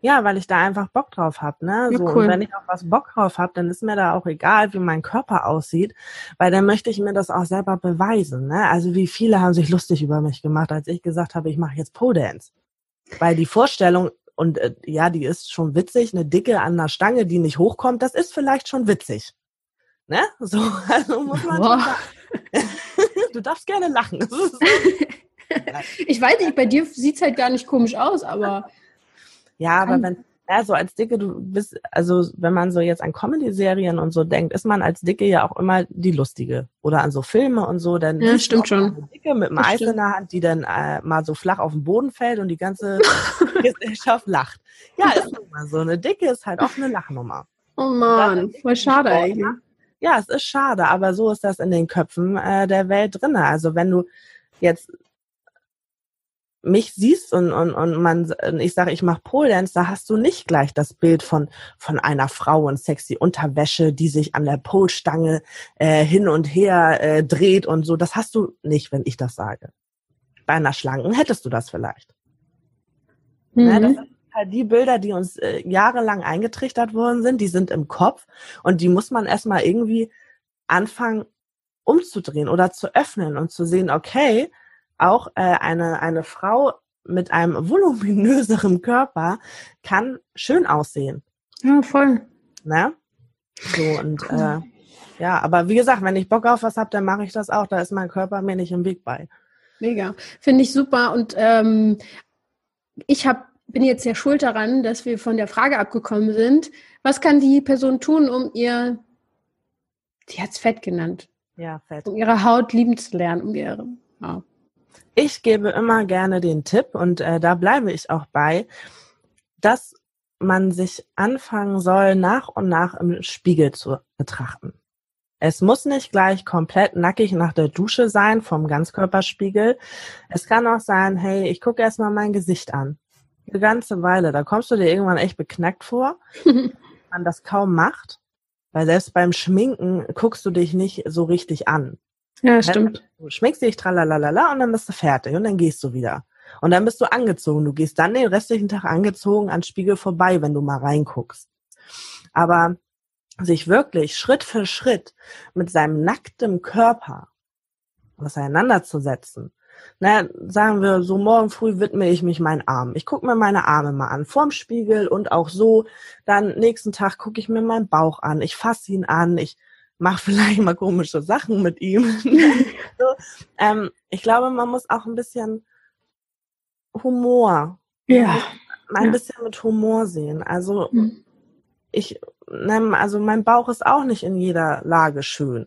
Ja, weil ich da einfach Bock drauf hab, ne? So, ja, cool. und wenn ich auch was Bock drauf hab, dann ist mir da auch egal, wie mein Körper aussieht, weil dann möchte ich mir das auch selber beweisen, ne? Also wie viele haben sich lustig über mich gemacht, als ich gesagt habe, ich mache jetzt Pole Dance. Weil die Vorstellung und äh, ja, die ist schon witzig, eine Dicke an einer Stange, die nicht hochkommt, das ist vielleicht schon witzig. Ne? So, also muss man Boah. Du darfst gerne lachen. ich weiß nicht, bei dir sieht's halt gar nicht komisch aus, aber ja, aber wenn, ja, so als Dicke, du bist, also wenn man so jetzt an Comedy-Serien und so denkt, ist man als Dicke ja auch immer die Lustige. Oder an so Filme und so, dann ja, stimmt schon. Eine Dicke mit einem Eis in der Hand, die dann äh, mal so flach auf den Boden fällt und die ganze Gesellschaft lacht. Ja, ist immer so. Eine Dicke ist halt auch eine Lachnummer. Oh man, voll schade eigentlich. Ja, es ist schade, aber so ist das in den Köpfen äh, der Welt drinne. Also wenn du jetzt mich siehst und, und, und man, ich sage, ich mache Pole Dance, da hast du nicht gleich das Bild von, von einer Frau in sexy Unterwäsche, die sich an der Polstange äh, hin und her äh, dreht und so. Das hast du nicht, wenn ich das sage. Bei einer Schlanken hättest du das vielleicht. Mhm. Ja, das sind halt die Bilder, die uns äh, jahrelang eingetrichtert worden sind, die sind im Kopf und die muss man erstmal irgendwie anfangen umzudrehen oder zu öffnen und zu sehen, okay, auch äh, eine, eine Frau mit einem voluminöseren Körper kann schön aussehen. Ja, voll. Ne? So und äh, ja, aber wie gesagt, wenn ich Bock auf was habe, dann mache ich das auch. Da ist mein Körper mir nicht im Weg bei. Mega. Finde ich super. Und ähm, ich hab, bin jetzt sehr schuld daran, dass wir von der Frage abgekommen sind. Was kann die Person tun, um ihr, sie hat es Fett genannt. Ja, Fett. Um ihre Haut lieben zu lernen, um ihre, ja. Ich gebe immer gerne den Tipp und äh, da bleibe ich auch bei, dass man sich anfangen soll, nach und nach im Spiegel zu betrachten. Es muss nicht gleich komplett nackig nach der Dusche sein vom Ganzkörperspiegel. Es kann auch sein, hey, ich gucke erstmal mein Gesicht an. Eine ganze Weile. Da kommst du dir irgendwann echt beknackt vor, man das kaum macht. Weil selbst beim Schminken guckst du dich nicht so richtig an. Ja, stimmt. Du schminkst dich tralalala und dann bist du fertig und dann gehst du wieder. Und dann bist du angezogen. Du gehst dann den restlichen Tag angezogen an Spiegel vorbei, wenn du mal reinguckst. Aber sich wirklich Schritt für Schritt mit seinem nackten Körper auseinanderzusetzen. Na, sagen wir, so morgen früh widme ich mich meinen Armen. Ich gucke mir meine Arme mal an, vorm Spiegel und auch so. Dann nächsten Tag gucke ich mir meinen Bauch an. Ich fasse ihn an. Ich mach vielleicht mal komische Sachen mit ihm. so, ähm, ich glaube, man muss auch ein bisschen Humor, ja. ein ja. bisschen mit Humor sehen. Also mhm. ich, also mein Bauch ist auch nicht in jeder Lage schön.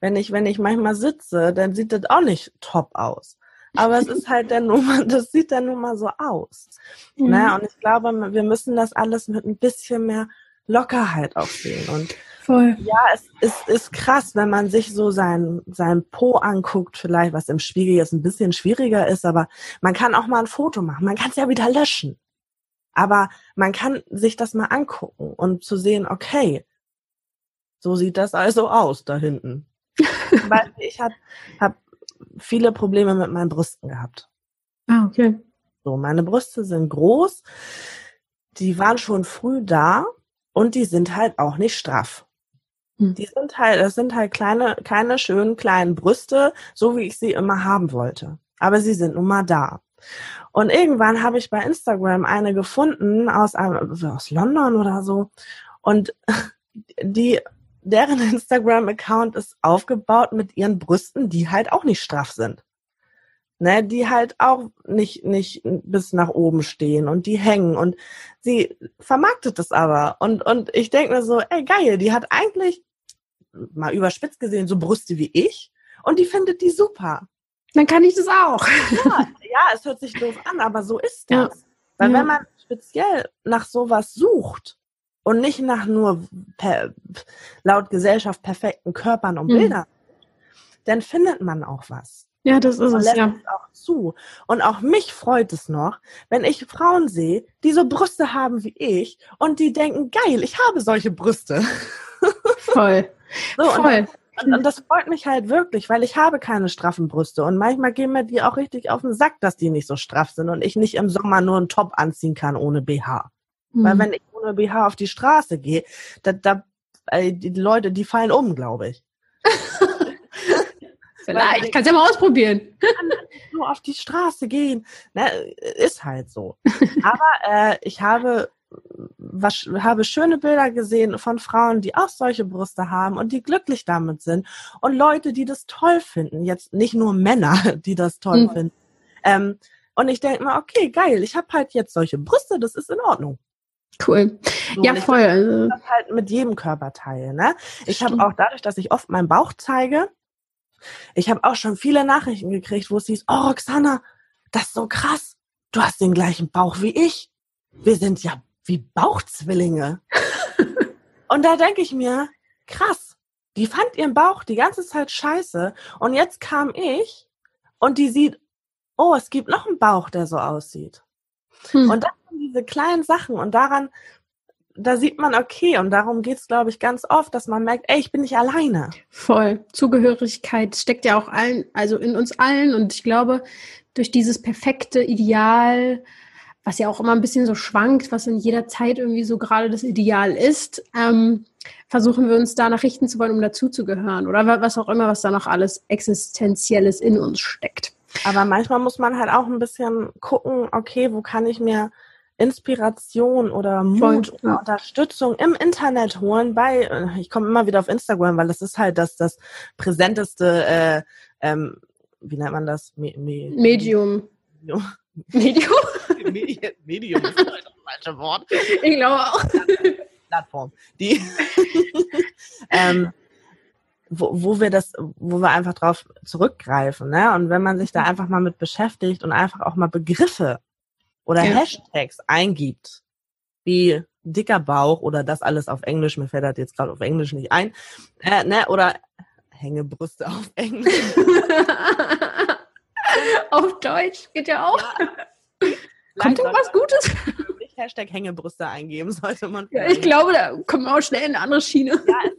Wenn ich, wenn ich manchmal sitze, dann sieht das auch nicht top aus. Aber es ist halt der Nummer, das sieht dann nun mal so aus. Mhm. Ne? Und ich glaube, wir müssen das alles mit ein bisschen mehr Lockerheit auch sehen. Und Voll. ja, es ist, ist krass, wenn man sich so sein, sein Po anguckt, vielleicht, was im Spiegel jetzt ein bisschen schwieriger ist, aber man kann auch mal ein Foto machen. Man kann es ja wieder löschen. Aber man kann sich das mal angucken und zu sehen, okay, so sieht das also aus da hinten. Weil ich habe hab viele Probleme mit meinen Brüsten gehabt. Ah, okay. So, meine Brüste sind groß, die waren schon früh da und die sind halt auch nicht straff. Hm. Die sind halt, das sind halt kleine, keine schönen kleinen Brüste, so wie ich sie immer haben wollte. Aber sie sind nun mal da. Und irgendwann habe ich bei Instagram eine gefunden aus, aus London oder so. Und die, deren Instagram-Account ist aufgebaut mit ihren Brüsten, die halt auch nicht straff sind. Ne, die halt auch nicht, nicht bis nach oben stehen und die hängen und sie vermarktet es aber. Und, und ich denke mir so, ey geil, die hat eigentlich, mal überspitzt gesehen, so Brüste wie ich und die findet die super. Dann kann ich das auch. Ja, ja es hört sich doof an, aber so ist das. Ja. Weil ja. wenn man speziell nach sowas sucht und nicht nach nur per, laut Gesellschaft perfekten Körpern und mhm. Bildern, dann findet man auch was. Ja, das ist es, ja. Es auch zu. Und auch mich freut es noch, wenn ich Frauen sehe, die so Brüste haben wie ich und die denken, geil, ich habe solche Brüste. Voll. So, Voll. Und, und, das freut mich halt wirklich, weil ich habe keine straffen Brüste. Und manchmal gehen mir die auch richtig auf den Sack, dass die nicht so straff sind und ich nicht im Sommer nur einen Top anziehen kann ohne BH. Mhm. Weil wenn ich ohne BH auf die Straße gehe, da, da äh, die Leute, die fallen um, glaube ich. Vielleicht, ich kann es ja mal ausprobieren. Kann nur auf die Straße gehen. Ne, ist halt so. Aber äh, ich habe was, habe schöne Bilder gesehen von Frauen, die auch solche Brüste haben und die glücklich damit sind. Und Leute, die das toll finden. Jetzt nicht nur Männer, die das toll mhm. finden. Ähm, und ich denke mir, okay, geil, ich habe halt jetzt solche Brüste, das ist in Ordnung. Cool. So, ja, voll. Also das halt mit jedem Körperteil. Ne? Ich habe auch dadurch, dass ich oft meinen Bauch zeige, ich habe auch schon viele Nachrichten gekriegt, wo es hieß, oh Roxana, das ist so krass. Du hast den gleichen Bauch wie ich. Wir sind ja wie Bauchzwillinge. und da denke ich mir, krass, die fand ihren Bauch die ganze Zeit scheiße und jetzt kam ich und die sieht, oh, es gibt noch einen Bauch, der so aussieht. Hm. Und das sind diese kleinen Sachen und daran, da sieht man, okay, und darum geht es, glaube ich, ganz oft, dass man merkt, ey, ich bin nicht alleine. Voll. Zugehörigkeit steckt ja auch allen, also in uns allen und ich glaube, durch dieses perfekte Ideal was ja auch immer ein bisschen so schwankt, was in jeder Zeit irgendwie so gerade das Ideal ist, ähm, versuchen wir uns danach richten zu wollen, um dazuzugehören oder was auch immer, was da noch alles Existenzielles in uns steckt. Aber manchmal muss man halt auch ein bisschen gucken, okay, wo kann ich mir Inspiration oder Mut Voll, oder Unterstützung im Internet holen bei, äh, ich komme immer wieder auf Instagram, weil das ist halt das, das präsenteste, äh, ähm, wie nennt man das? Me Me Medium. Medium. Medium? Medium ist halt das falsche Wort. Ich glaube auch. Plattform. Die, ähm, wo, wo wir das, wo wir einfach drauf zurückgreifen, ne? Und wenn man sich da einfach mal mit beschäftigt und einfach auch mal Begriffe oder ja. Hashtags eingibt, wie dicker Bauch oder das alles auf Englisch, mir fällt das jetzt gerade auf Englisch nicht ein, äh, ne? Oder Hängebrüste auf Englisch. auf Deutsch geht ja auch. Ja. Kommt da was Gutes? Hashtag Hängebrüste eingeben sollte man. Ja, ich glaube, da kommen wir auch schnell in eine andere Schiene. Ja,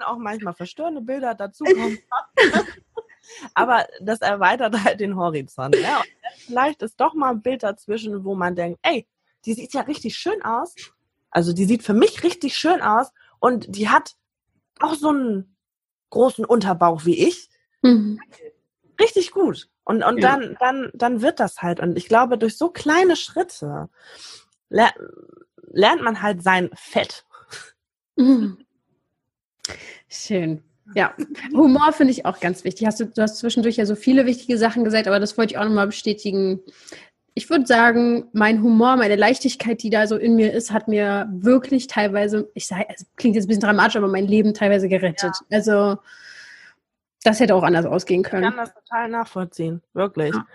kann auch manchmal verstörende Bilder dazukommen. Aber das erweitert halt den Horizont. Ja? Und vielleicht ist doch mal ein Bild dazwischen, wo man denkt, ey, die sieht ja richtig schön aus. Also die sieht für mich richtig schön aus und die hat auch so einen großen Unterbauch wie ich. Mhm. Richtig gut. Und, und ja. dann, dann, dann wird das halt. Und ich glaube, durch so kleine Schritte ler lernt man halt sein Fett. Mhm. Schön. Ja, Humor finde ich auch ganz wichtig. Hast du, du hast zwischendurch ja so viele wichtige Sachen gesagt, aber das wollte ich auch nochmal bestätigen. ich würde sagen, mein Humor, meine Leichtigkeit, die da so in mir ist, hat mir wirklich teilweise, ich sage, es klingt jetzt ein bisschen dramatisch, aber mein Leben teilweise gerettet. Ja. Also das hätte auch anders ausgehen können. Ich kann das total nachvollziehen, wirklich. Ja.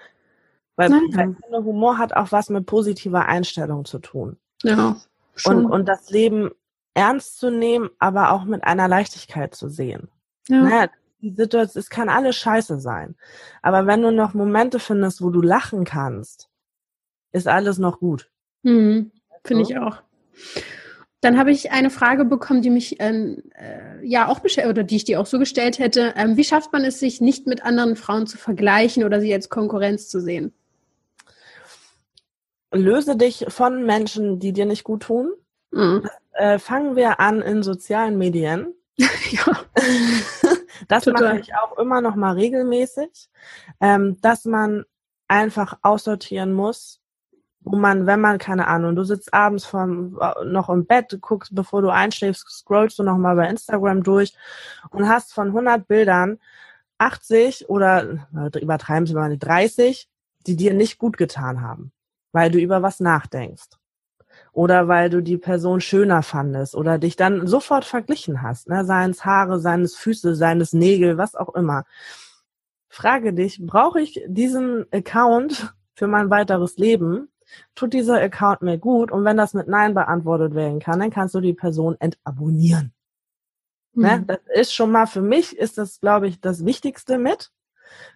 Weil, weil Humor hat auch was mit positiver Einstellung zu tun. Ja. Und, und das Leben ernst zu nehmen, aber auch mit einer Leichtigkeit zu sehen. Ja. Naja, die Situation, es kann alles scheiße sein. Aber wenn du noch Momente findest, wo du lachen kannst, ist alles noch gut. Mhm, Finde ich auch. Dann habe ich eine Frage bekommen, die mich ähm, äh, ja auch beschäftigt oder die ich dir auch so gestellt hätte. Ähm, wie schafft man es, sich nicht mit anderen Frauen zu vergleichen oder sie als Konkurrenz zu sehen? Löse dich von Menschen, die dir nicht gut tun. Mhm. Äh, fangen wir an in sozialen Medien. ja. das Total. mache ich auch immer noch mal regelmäßig, ähm, dass man einfach aussortieren muss, wo man, wenn man, keine Ahnung, du sitzt abends vom, noch im Bett, guckst, bevor du einschläfst, scrollst du noch mal bei Instagram durch und hast von 100 Bildern 80 oder übertreiben sie mal nicht 30, die dir nicht gut getan haben, weil du über was nachdenkst oder weil du die Person schöner fandest oder dich dann sofort verglichen hast, ne? seien es Haare, seien es Füße, seien es Nägel, was auch immer. Frage dich, brauche ich diesen Account für mein weiteres Leben? Tut dieser Account mir gut? Und wenn das mit Nein beantwortet werden kann, dann kannst du die Person entabonnieren. Ne? Mhm. Ne? Das ist schon mal für mich, ist das, glaube ich, das Wichtigste mit,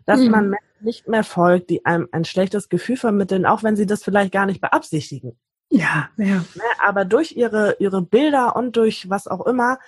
dass mhm. man nicht mehr folgt, die einem ein schlechtes Gefühl vermitteln, auch wenn sie das vielleicht gar nicht beabsichtigen. Ja, ja. Ne, aber durch ihre, ihre Bilder und durch was auch immer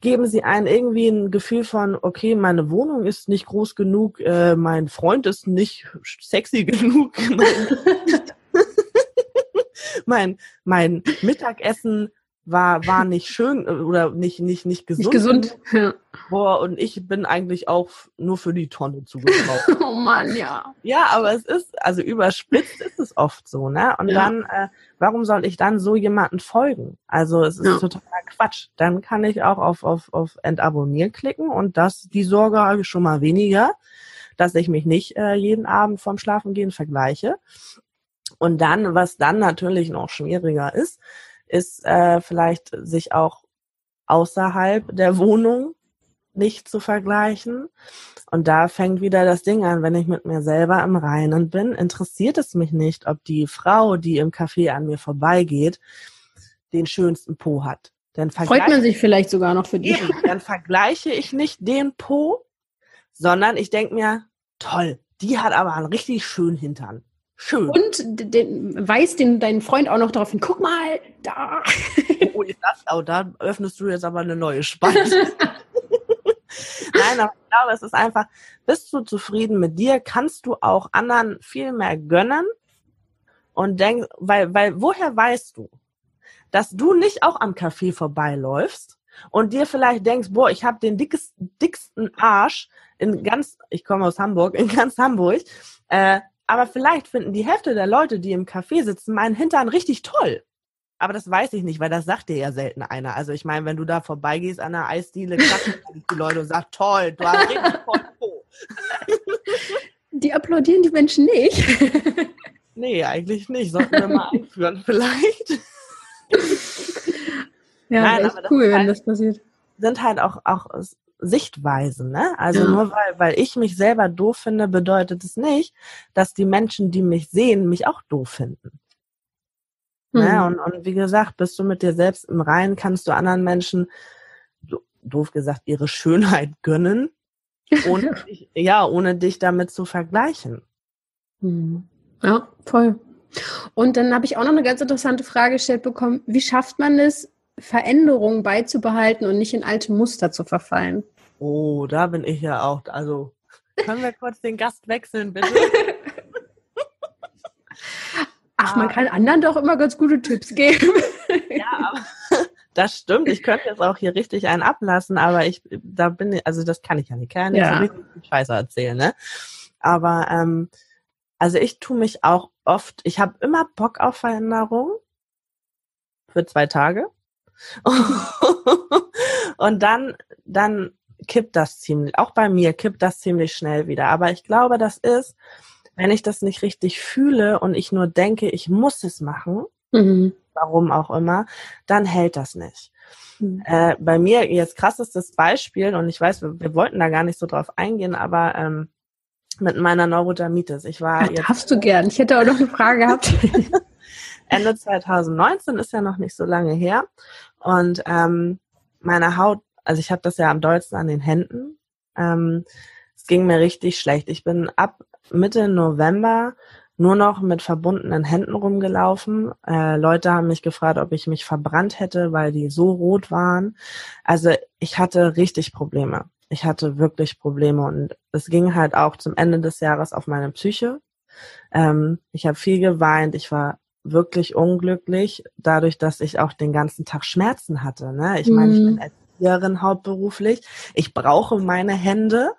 geben sie einen irgendwie ein Gefühl von, okay, meine Wohnung ist nicht groß genug, äh, mein Freund ist nicht sexy genug, mein, mein Mittagessen war, war nicht schön äh, oder nicht, nicht, nicht gesund. Nicht gesund, ja. Boah, und ich bin eigentlich auch nur für die Tonne zugebraucht. oh Mann, ja. Ja, aber es ist, also überspitzt ist es oft so, ne? Und ja. dann, äh, warum soll ich dann so jemanden folgen? Also es ist ja. totaler Quatsch. Dann kann ich auch auf, auf, auf Entabonnieren klicken und das, die Sorge habe ich schon mal weniger, dass ich mich nicht äh, jeden Abend vorm Schlafengehen vergleiche. Und dann, was dann natürlich noch schwieriger ist, ist äh, vielleicht sich auch außerhalb der Wohnung nicht zu vergleichen. Und da fängt wieder das Ding an, wenn ich mit mir selber im Reinen bin, interessiert es mich nicht, ob die Frau, die im Café an mir vorbeigeht, den schönsten Po hat. Dann Freut man sich vielleicht sogar noch für die. Dann vergleiche ich nicht den Po, sondern ich denke mir, toll, die hat aber einen richtig schönen Hintern. Schön. Und den, weist den, deinen Freund auch noch darauf hin, guck mal, da. Oh, das, oh, da öffnest du jetzt aber eine neue Spalte. Nein, aber ich glaube, es ist einfach, bist du zufrieden mit dir, kannst du auch anderen viel mehr gönnen und denk, weil, weil, woher weißt du, dass du nicht auch am Café vorbeiläufst und dir vielleicht denkst, boah, ich habe den dicksten, dicksten Arsch in ganz, ich komme aus Hamburg, in ganz Hamburg, äh, aber vielleicht finden die Hälfte der Leute, die im Café sitzen, meinen Hintern richtig toll. Aber das weiß ich nicht, weil das sagt dir ja selten einer. Also ich meine, wenn du da vorbeigehst an der Eisdiele, klatschen die Leute und sagen, toll, du hast richtig voll Po. Die applaudieren die Menschen nicht. Nee, eigentlich nicht. Sollten wir mal einführen vielleicht. Ja, Nein, cool, wenn halt, das passiert. Sind halt auch, auch Sichtweisen. Ne? Also ja. nur weil, weil ich mich selber doof finde, bedeutet es nicht, dass die Menschen, die mich sehen, mich auch doof finden. Mhm. Ne? Und, und wie gesagt, bist du mit dir selbst im Reinen, kannst du anderen Menschen, doof gesagt, ihre Schönheit gönnen, ohne dich, ja, ohne dich damit zu vergleichen. Mhm. Ja, voll. Und dann habe ich auch noch eine ganz interessante Frage gestellt bekommen. Wie schafft man es, Veränderungen beizubehalten und nicht in alte Muster zu verfallen? Oh, da bin ich ja auch. Also, können wir kurz den Gast wechseln, bitte? Ach, man ah. kann anderen doch immer ganz gute Tipps geben. ja, aber das stimmt. Ich könnte jetzt auch hier richtig einen ablassen, aber ich, da bin ich, also das kann ich ja nicht. Kann ja nicht so richtig Scheiße erzählen, ne? Aber, ähm, also ich tue mich auch oft, ich habe immer Bock auf Veränderung für zwei Tage. und dann, dann kippt das ziemlich, auch bei mir kippt das ziemlich schnell wieder. Aber ich glaube, das ist, wenn ich das nicht richtig fühle und ich nur denke, ich muss es machen, mhm. warum auch immer, dann hält das nicht. Mhm. Äh, bei mir jetzt krassestes Beispiel, und ich weiß, wir, wir, wollten da gar nicht so drauf eingehen, aber ähm, mit meiner Neurodermitis. Ich war ja, jetzt. Darfst du gern. Ich hätte auch noch eine Frage gehabt. Ende 2019 ist ja noch nicht so lange her. Und ähm, meine Haut, also ich habe das ja am dollsten an den Händen. Ähm, es ging mir richtig schlecht. Ich bin ab Mitte November nur noch mit verbundenen Händen rumgelaufen. Äh, Leute haben mich gefragt, ob ich mich verbrannt hätte, weil die so rot waren. Also ich hatte richtig Probleme. Ich hatte wirklich Probleme und es ging halt auch zum Ende des Jahres auf meine Psyche. Ähm, ich habe viel geweint. Ich war wirklich unglücklich, dadurch, dass ich auch den ganzen Tag Schmerzen hatte. Ne? Ich meine, ich bin mhm. Erzieherin hauptberuflich. Ich brauche meine Hände.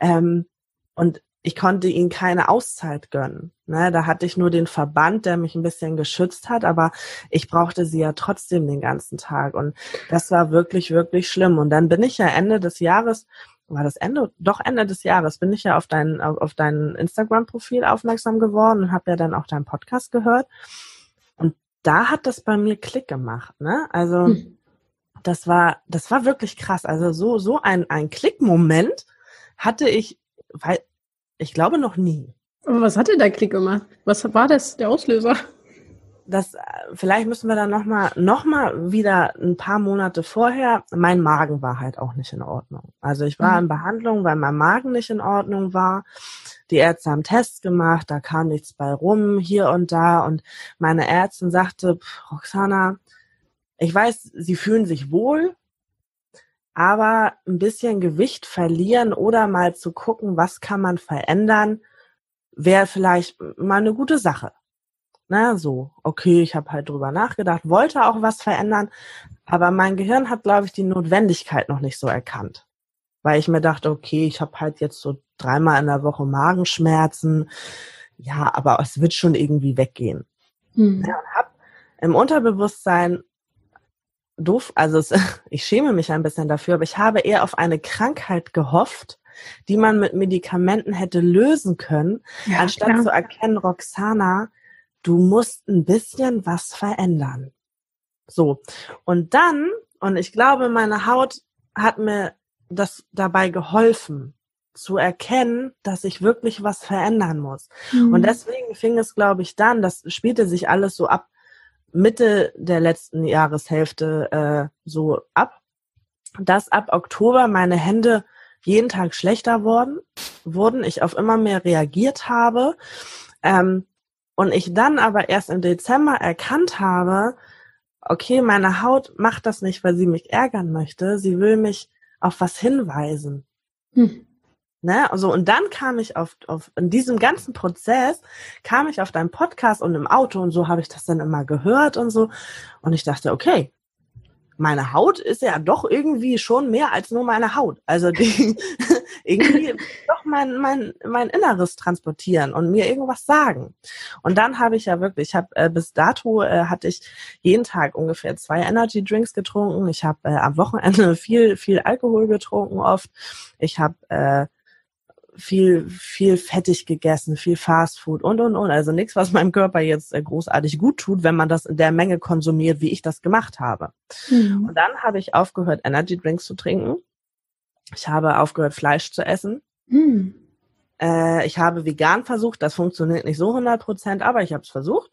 Ähm, und ich konnte ihnen keine Auszeit gönnen. Ne, da hatte ich nur den Verband, der mich ein bisschen geschützt hat, aber ich brauchte sie ja trotzdem den ganzen Tag. Und das war wirklich, wirklich schlimm. Und dann bin ich ja Ende des Jahres, war das Ende, doch Ende des Jahres, bin ich ja auf dein, auf, auf dein Instagram-Profil aufmerksam geworden und habe ja dann auch deinen Podcast gehört. Und da hat das bei mir Klick gemacht. Ne? Also hm. Das war, das war wirklich krass. Also so, so ein, ein Klickmoment hatte ich, weil ich glaube noch nie. Aber was hat denn der Klick gemacht? Was war das, der Auslöser? Das, äh, vielleicht müssen wir dann nochmal, noch mal wieder ein paar Monate vorher, mein Magen war halt auch nicht in Ordnung. Also ich war mhm. in Behandlung, weil mein Magen nicht in Ordnung war. Die Ärzte haben Tests gemacht, da kam nichts bei rum, hier und da. Und meine Ärztin sagte, Roxana, ich weiß, Sie fühlen sich wohl, aber ein bisschen Gewicht verlieren oder mal zu gucken, was kann man verändern, wäre vielleicht mal eine gute Sache. Na, so, okay, ich habe halt drüber nachgedacht, wollte auch was verändern, aber mein Gehirn hat, glaube ich, die Notwendigkeit noch nicht so erkannt. Weil ich mir dachte, okay, ich habe halt jetzt so dreimal in der Woche Magenschmerzen, ja, aber es wird schon irgendwie weggehen. Mhm. Ja, und hab im Unterbewusstsein doof, also es, ich schäme mich ein bisschen dafür, aber ich habe eher auf eine Krankheit gehofft, die man mit Medikamenten hätte lösen können, ja, anstatt klar. zu erkennen, Roxana, du musst ein bisschen was verändern. So. Und dann, und ich glaube, meine Haut hat mir das dabei geholfen, zu erkennen, dass ich wirklich was verändern muss. Mhm. Und deswegen fing es, glaube ich, dann, das spielte sich alles so ab Mitte der letzten Jahreshälfte äh, so ab, dass ab Oktober meine Hände jeden Tag schlechter wurden, wurden, ich auf immer mehr reagiert habe ähm, und ich dann aber erst im Dezember erkannt habe, okay, meine Haut macht das nicht, weil sie mich ärgern möchte, sie will mich auf was hinweisen. Hm. Ne? Also, und dann kam ich auf, auf, in diesem ganzen Prozess kam ich auf deinen Podcast und im Auto und so habe ich das dann immer gehört und so. Und ich dachte, okay, meine Haut ist ja doch irgendwie schon mehr als nur meine Haut. Also die irgendwie doch mein, mein, mein Inneres transportieren und mir irgendwas sagen. Und dann habe ich ja wirklich, ich habe äh, bis dato äh, hatte ich jeden Tag ungefähr zwei Energy Drinks getrunken. Ich habe äh, am Wochenende viel, viel Alkohol getrunken oft. Ich habe äh, viel, viel fettig gegessen, viel Fastfood und, und, und. Also nichts, was meinem Körper jetzt äh, großartig gut tut, wenn man das in der Menge konsumiert, wie ich das gemacht habe. Mhm. Und dann habe ich aufgehört, Energy Drinks zu trinken. Ich habe aufgehört, Fleisch zu essen. Mhm. Äh, ich habe vegan versucht. Das funktioniert nicht so 100 Prozent, aber ich habe es versucht.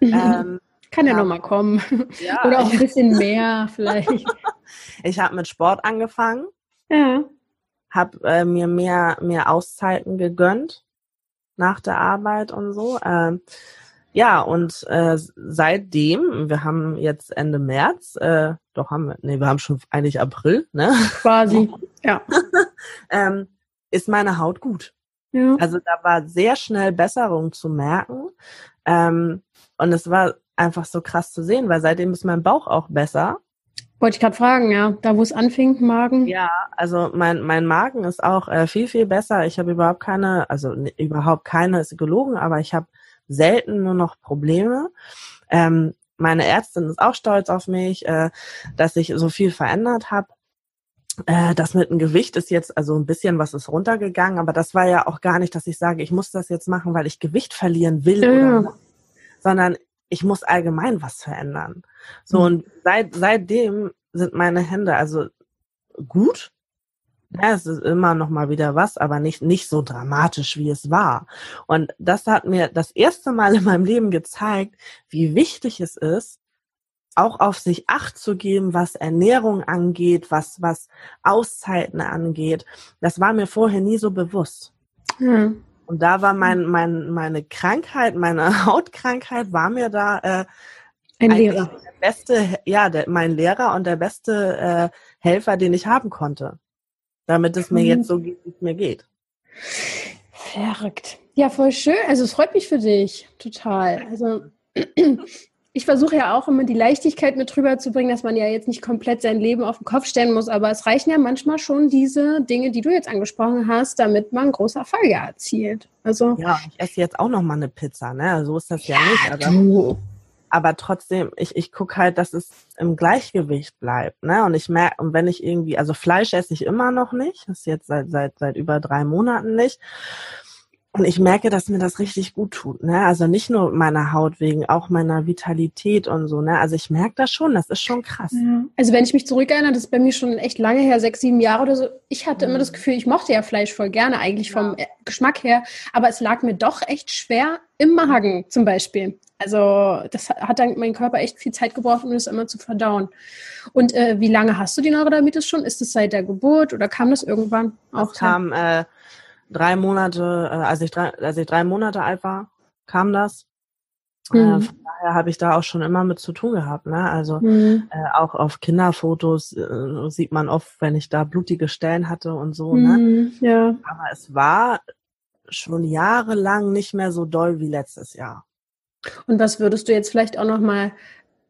Mhm. Ähm, Kann ja, ja nochmal kommen. Ja. Oder auch ein bisschen mehr vielleicht. ich habe mit Sport angefangen. Ja habe äh, mir mehr, mehr Auszeiten gegönnt nach der Arbeit und so. Äh, ja, und äh, seitdem, wir haben jetzt Ende März, äh, doch haben wir, nee, wir haben schon eigentlich April, ne? Quasi, ja. ähm, ist meine Haut gut. Ja. Also da war sehr schnell Besserung zu merken. Ähm, und es war einfach so krass zu sehen, weil seitdem ist mein Bauch auch besser. Wollte ich gerade fragen, ja. Da, wo es anfing, Magen? Ja, also mein, mein Magen ist auch äh, viel, viel besser. Ich habe überhaupt keine, also ne, überhaupt keine, ist gelogen, aber ich habe selten nur noch Probleme. Ähm, meine Ärztin ist auch stolz auf mich, äh, dass ich so viel verändert habe. äh, das mit dem Gewicht ist jetzt, also ein bisschen was ist runtergegangen, aber das war ja auch gar nicht, dass ich sage, ich muss das jetzt machen, weil ich Gewicht verlieren will, ja. oder, sondern ich muss allgemein was verändern. So, mhm. und seit, seitdem sind meine Hände also gut. Ja, es ist immer noch mal wieder was, aber nicht, nicht so dramatisch, wie es war. Und das hat mir das erste Mal in meinem Leben gezeigt, wie wichtig es ist, auch auf sich Acht zu geben, was Ernährung angeht, was, was Auszeiten angeht. Das war mir vorher nie so bewusst. Mhm. Und da war mein, mein, meine Krankheit, meine Hautkrankheit war mir da äh, ein Lehrer. Der beste, ja, der, mein Lehrer und der beste äh, Helfer, den ich haben konnte. Damit es mir mhm. jetzt so geht, wie es mir geht. Verrückt. Ja, voll schön. Also es freut mich für dich. Total. Also ich versuche ja auch immer die Leichtigkeit mit drüber zu bringen, dass man ja jetzt nicht komplett sein Leben auf den Kopf stellen muss, aber es reichen ja manchmal schon diese Dinge, die du jetzt angesprochen hast, damit man große Erfolge erzielt. Also ja, ich esse jetzt auch noch mal eine Pizza, ne? So ist das ja, ja nicht. Aber, aber trotzdem, ich, ich gucke halt, dass es im Gleichgewicht bleibt, ne? Und ich merke, und wenn ich irgendwie, also Fleisch esse ich immer noch nicht, das ist jetzt seit seit seit über drei Monaten nicht. Und ich merke, dass mir das richtig gut tut, ne? Also nicht nur meiner Haut wegen, auch meiner Vitalität und so, ne? Also ich merke das schon, das ist schon krass. Ja. Also wenn ich mich zurückerinnere, das ist bei mir schon echt lange her, sechs, sieben Jahre oder so. Ich hatte mhm. immer das Gefühl, ich mochte ja Fleisch voll gerne, eigentlich ja. vom äh, Geschmack her, aber es lag mir doch echt schwer im Magen zum Beispiel. Also das hat dann mein Körper echt viel Zeit gebraucht, um das immer zu verdauen. Und äh, wie lange hast du die Neurodermitis schon? Ist es seit der Geburt oder kam das irgendwann? Auch das kam äh, drei Monate, äh, als ich drei, als ich drei Monate alt war, kam das. Äh, mhm. Äh, von daher habe ich da auch schon immer mit zu tun gehabt. Ne? Also mhm. äh, auch auf Kinderfotos äh, sieht man oft, wenn ich da blutige Stellen hatte und so. Ne? Mhm, ne? ja. Aber es war schon jahrelang nicht mehr so doll wie letztes Jahr. Und was würdest du jetzt vielleicht auch noch mal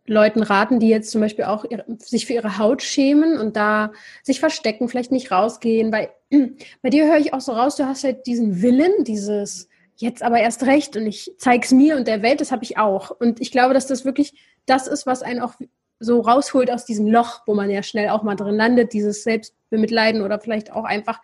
Leuten raten, die jetzt zum Beispiel auch sich für ihre Haut schämen und da sich verstecken, vielleicht nicht rausgehen, weil bei dir höre ich auch so raus, du hast halt diesen Willen, dieses jetzt aber erst recht und ich zeig's mir und der Welt, das habe ich auch. Und ich glaube, dass das wirklich das ist, was einen auch so rausholt aus diesem Loch, wo man ja schnell auch mal drin landet, dieses Selbstbemitleiden oder vielleicht auch einfach,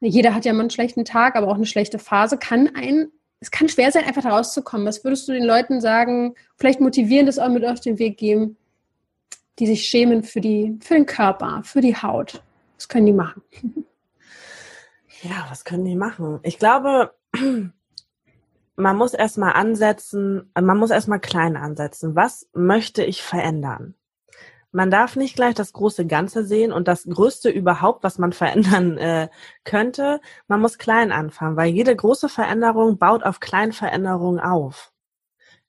jeder hat ja mal einen schlechten Tag, aber auch eine schlechte Phase, kann einen es kann schwer sein, einfach da rauszukommen. Was würdest du den Leuten sagen, vielleicht motivieren das auch mit auf den Weg geben, die sich schämen für, die, für den Körper, für die Haut? Was können die machen? Ja, was können die machen? Ich glaube, man muss erstmal ansetzen, man muss erstmal klein ansetzen. Was möchte ich verändern? Man darf nicht gleich das große Ganze sehen und das Größte überhaupt, was man verändern äh, könnte. Man muss klein anfangen, weil jede große Veränderung baut auf kleinen Veränderungen auf.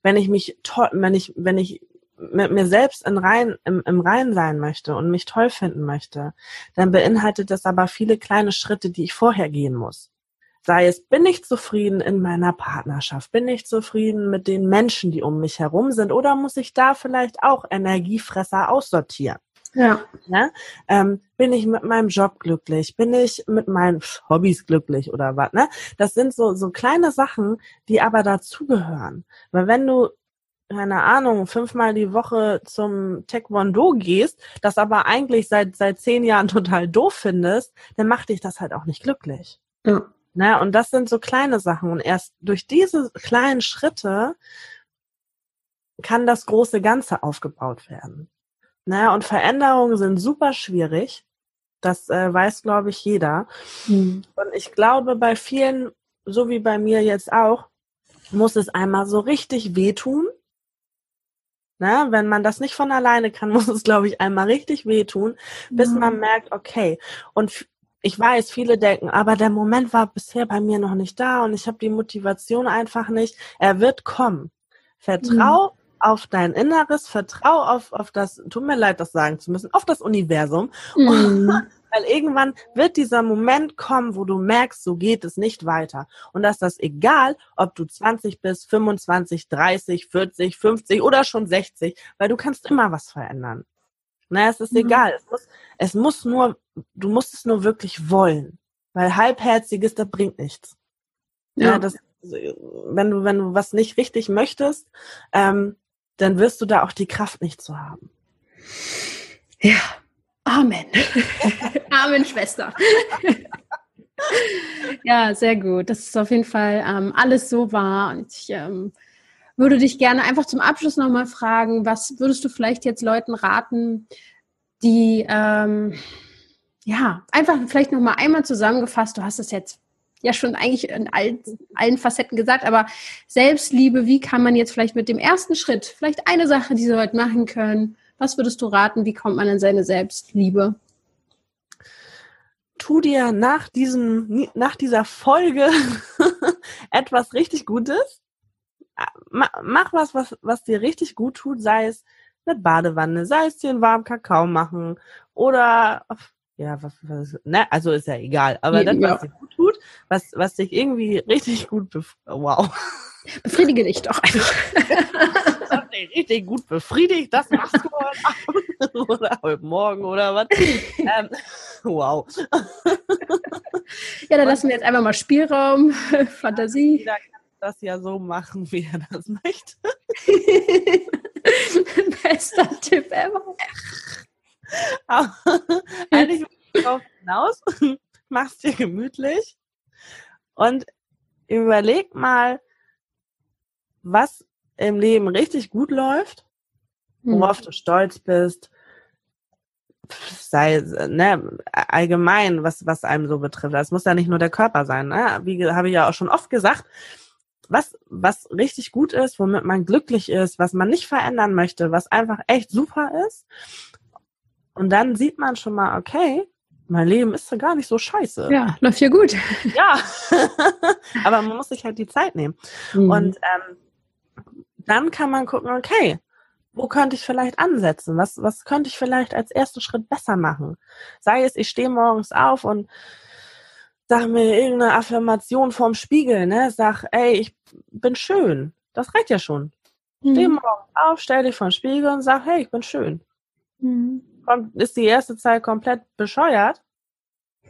Wenn ich mich toll, wenn ich, wenn ich mit mir selbst in Rein, im, im Rein sein möchte und mich toll finden möchte, dann beinhaltet das aber viele kleine Schritte, die ich vorher gehen muss. Sei es, bin ich zufrieden in meiner Partnerschaft? Bin ich zufrieden mit den Menschen, die um mich herum sind? Oder muss ich da vielleicht auch Energiefresser aussortieren? Ja. ja? Ähm, bin ich mit meinem Job glücklich? Bin ich mit meinen Hobbys glücklich oder was? Ne? Das sind so, so kleine Sachen, die aber dazugehören. Weil wenn du keine Ahnung, fünfmal die Woche zum Taekwondo gehst, das aber eigentlich seit, seit zehn Jahren total doof findest, dann macht dich das halt auch nicht glücklich. Ja. Ne? Und das sind so kleine Sachen. Und erst durch diese kleinen Schritte kann das große Ganze aufgebaut werden. Ne? Und Veränderungen sind super schwierig. Das äh, weiß, glaube ich, jeder. Mhm. Und ich glaube, bei vielen, so wie bei mir jetzt auch, muss es einmal so richtig wehtun. Ne? Wenn man das nicht von alleine kann, muss es, glaube ich, einmal richtig wehtun, bis mhm. man merkt, okay. Und ich weiß, viele denken, aber der Moment war bisher bei mir noch nicht da und ich habe die Motivation einfach nicht. Er wird kommen. Vertrau mhm. auf dein Inneres, vertrau auf, auf das, tut mir leid, das sagen zu müssen, auf das Universum. Mhm. weil irgendwann wird dieser Moment kommen, wo du merkst, so geht es nicht weiter. Und dass das egal, ob du 20 bist, 25, 30, 40, 50 oder schon 60, weil du kannst immer was verändern. Na, es ist mhm. egal. Es muss, es muss nur, du musst es nur wirklich wollen. Weil halbherziges, das bringt nichts. Ja. ja das, wenn du, wenn du was nicht richtig möchtest, ähm, dann wirst du da auch die Kraft nicht zu haben. Ja. Amen. Amen, Schwester. ja, sehr gut. Das ist auf jeden Fall ähm, alles so wahr. Und ich ähm, würde dich gerne einfach zum Abschluss nochmal fragen, was würdest du vielleicht jetzt Leuten raten, die ähm, ja einfach vielleicht nochmal einmal zusammengefasst, du hast es jetzt ja schon eigentlich in allen, Facetten gesagt, aber Selbstliebe, wie kann man jetzt vielleicht mit dem ersten Schritt, vielleicht eine Sache, die sie heute machen können, was würdest du raten, wie kommt man in seine Selbstliebe? Tu dir nach diesem, nach dieser Folge etwas richtig Gutes. Mach was, was, was dir richtig gut tut, sei es eine Badewanne, sei es dir einen warmen Kakao machen oder ja, was, was, ne, also ist ja egal, aber das, was dir gut tut, was, was dich irgendwie richtig gut, bef wow. Befriedige dich doch einfach. das hat dich richtig gut befriedigt, das machst du heute Abend oder heute Morgen oder was. ähm, wow. ja, dann lassen wir jetzt einfach mal Spielraum, Fantasie. Jeder das ja so machen, wie er das möchte. Bester Tipp ever. Aber eigentlich drauf hinaus, machst dir gemütlich und überleg mal, was im Leben richtig gut läuft, worauf hm. du stolz bist, sei ne, allgemein, was, was einem so betrifft. Das muss ja nicht nur der Körper sein. Ne? Wie habe ich ja auch schon oft gesagt, was, was richtig gut ist, womit man glücklich ist, was man nicht verändern möchte, was einfach echt super ist. Und dann sieht man schon mal, okay, mein Leben ist ja gar nicht so scheiße. Ja, läuft ja gut. Ja, aber man muss sich halt die Zeit nehmen. Mhm. Und ähm, dann kann man gucken, okay, wo könnte ich vielleicht ansetzen? Was, was könnte ich vielleicht als ersten Schritt besser machen? Sei es, ich stehe morgens auf und sag mir irgendeine Affirmation vorm Spiegel, ne? Sag, ey, ich bin schön. Das reicht ja schon. Mhm. Steh morgens auf, stell dich vor den Spiegel und sag, hey, ich bin schön. Mhm kommt, ist die erste Zeit komplett bescheuert,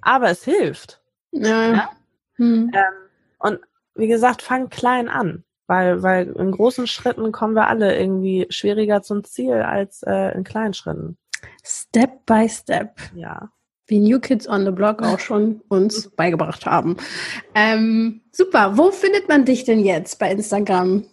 aber es hilft. Ja. ja? Hm. Ähm, und wie gesagt, fang klein an, weil, weil in großen Schritten kommen wir alle irgendwie schwieriger zum Ziel als äh, in kleinen Schritten. Step by Step. Ja. Wie New Kids on the Block auch schon uns beigebracht haben. Ähm, super. Wo findet man dich denn jetzt bei Instagram?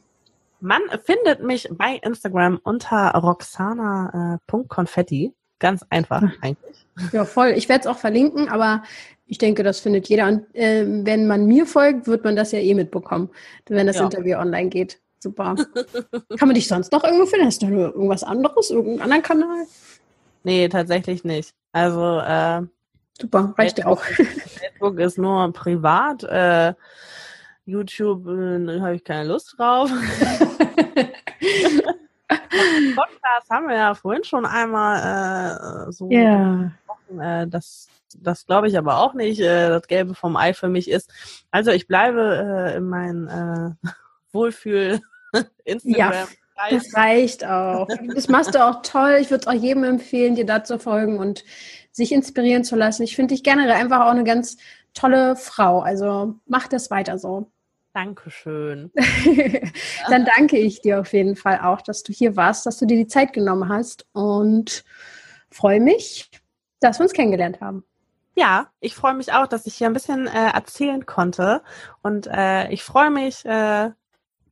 Man findet mich bei Instagram unter roxana.confetti. Ganz einfach eigentlich. Ja, voll. Ich werde es auch verlinken, aber ich denke, das findet jeder. Und äh, wenn man mir folgt, wird man das ja eh mitbekommen, wenn das ja. Interview online geht. Super. Kann man dich sonst noch irgendwo finden? Hast du nur irgendwas anderes, irgendeinen anderen Kanal? Nee, tatsächlich nicht. Also äh, super, reicht ja auch. Facebook ist nur privat. Äh, YouTube äh, habe ich keine Lust drauf. Podcast haben wir ja vorhin schon einmal äh, so yeah. äh, das, das glaube ich aber auch nicht, äh, das Gelbe vom Ei für mich ist. Also ich bleibe äh, in meinem äh, Wohlfühl Instagram. Ja. Das reicht auch. Das machst du auch toll. Ich würde es auch jedem empfehlen, dir da zu folgen und sich inspirieren zu lassen. Ich finde dich generell einfach auch eine ganz tolle Frau. Also mach das weiter so. Dankeschön. Dann danke ich dir auf jeden Fall auch, dass du hier warst, dass du dir die Zeit genommen hast und freue mich, dass wir uns kennengelernt haben. Ja, ich freue mich auch, dass ich hier ein bisschen äh, erzählen konnte und äh, ich freue mich, äh,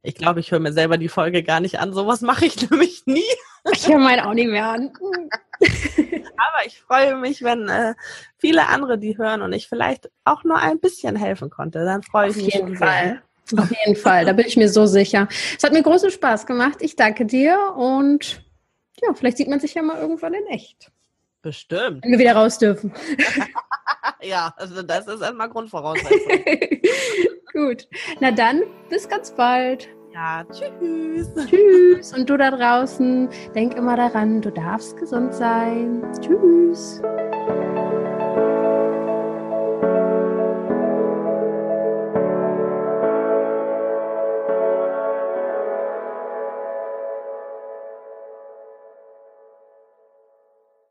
ich glaube, ich höre mir selber die Folge gar nicht an. Sowas mache ich nämlich nie. Ich höre meine auch nicht mehr an. Aber ich freue mich, wenn äh, viele andere die hören und ich vielleicht auch nur ein bisschen helfen konnte. Dann freue ich Auf mich jeden schon Fall. sehr. Auf jeden Fall, da bin ich mir so sicher. Es hat mir großen Spaß gemacht. Ich danke dir und ja, vielleicht sieht man sich ja mal irgendwann in echt. Bestimmt. Wenn wir wieder raus dürfen. ja, also das ist erstmal Grundvoraussetzung. Gut. Na dann, bis ganz bald. Ja, tschüss. Tschüss. Und du da draußen, denk immer daran, du darfst gesund sein. Tschüss.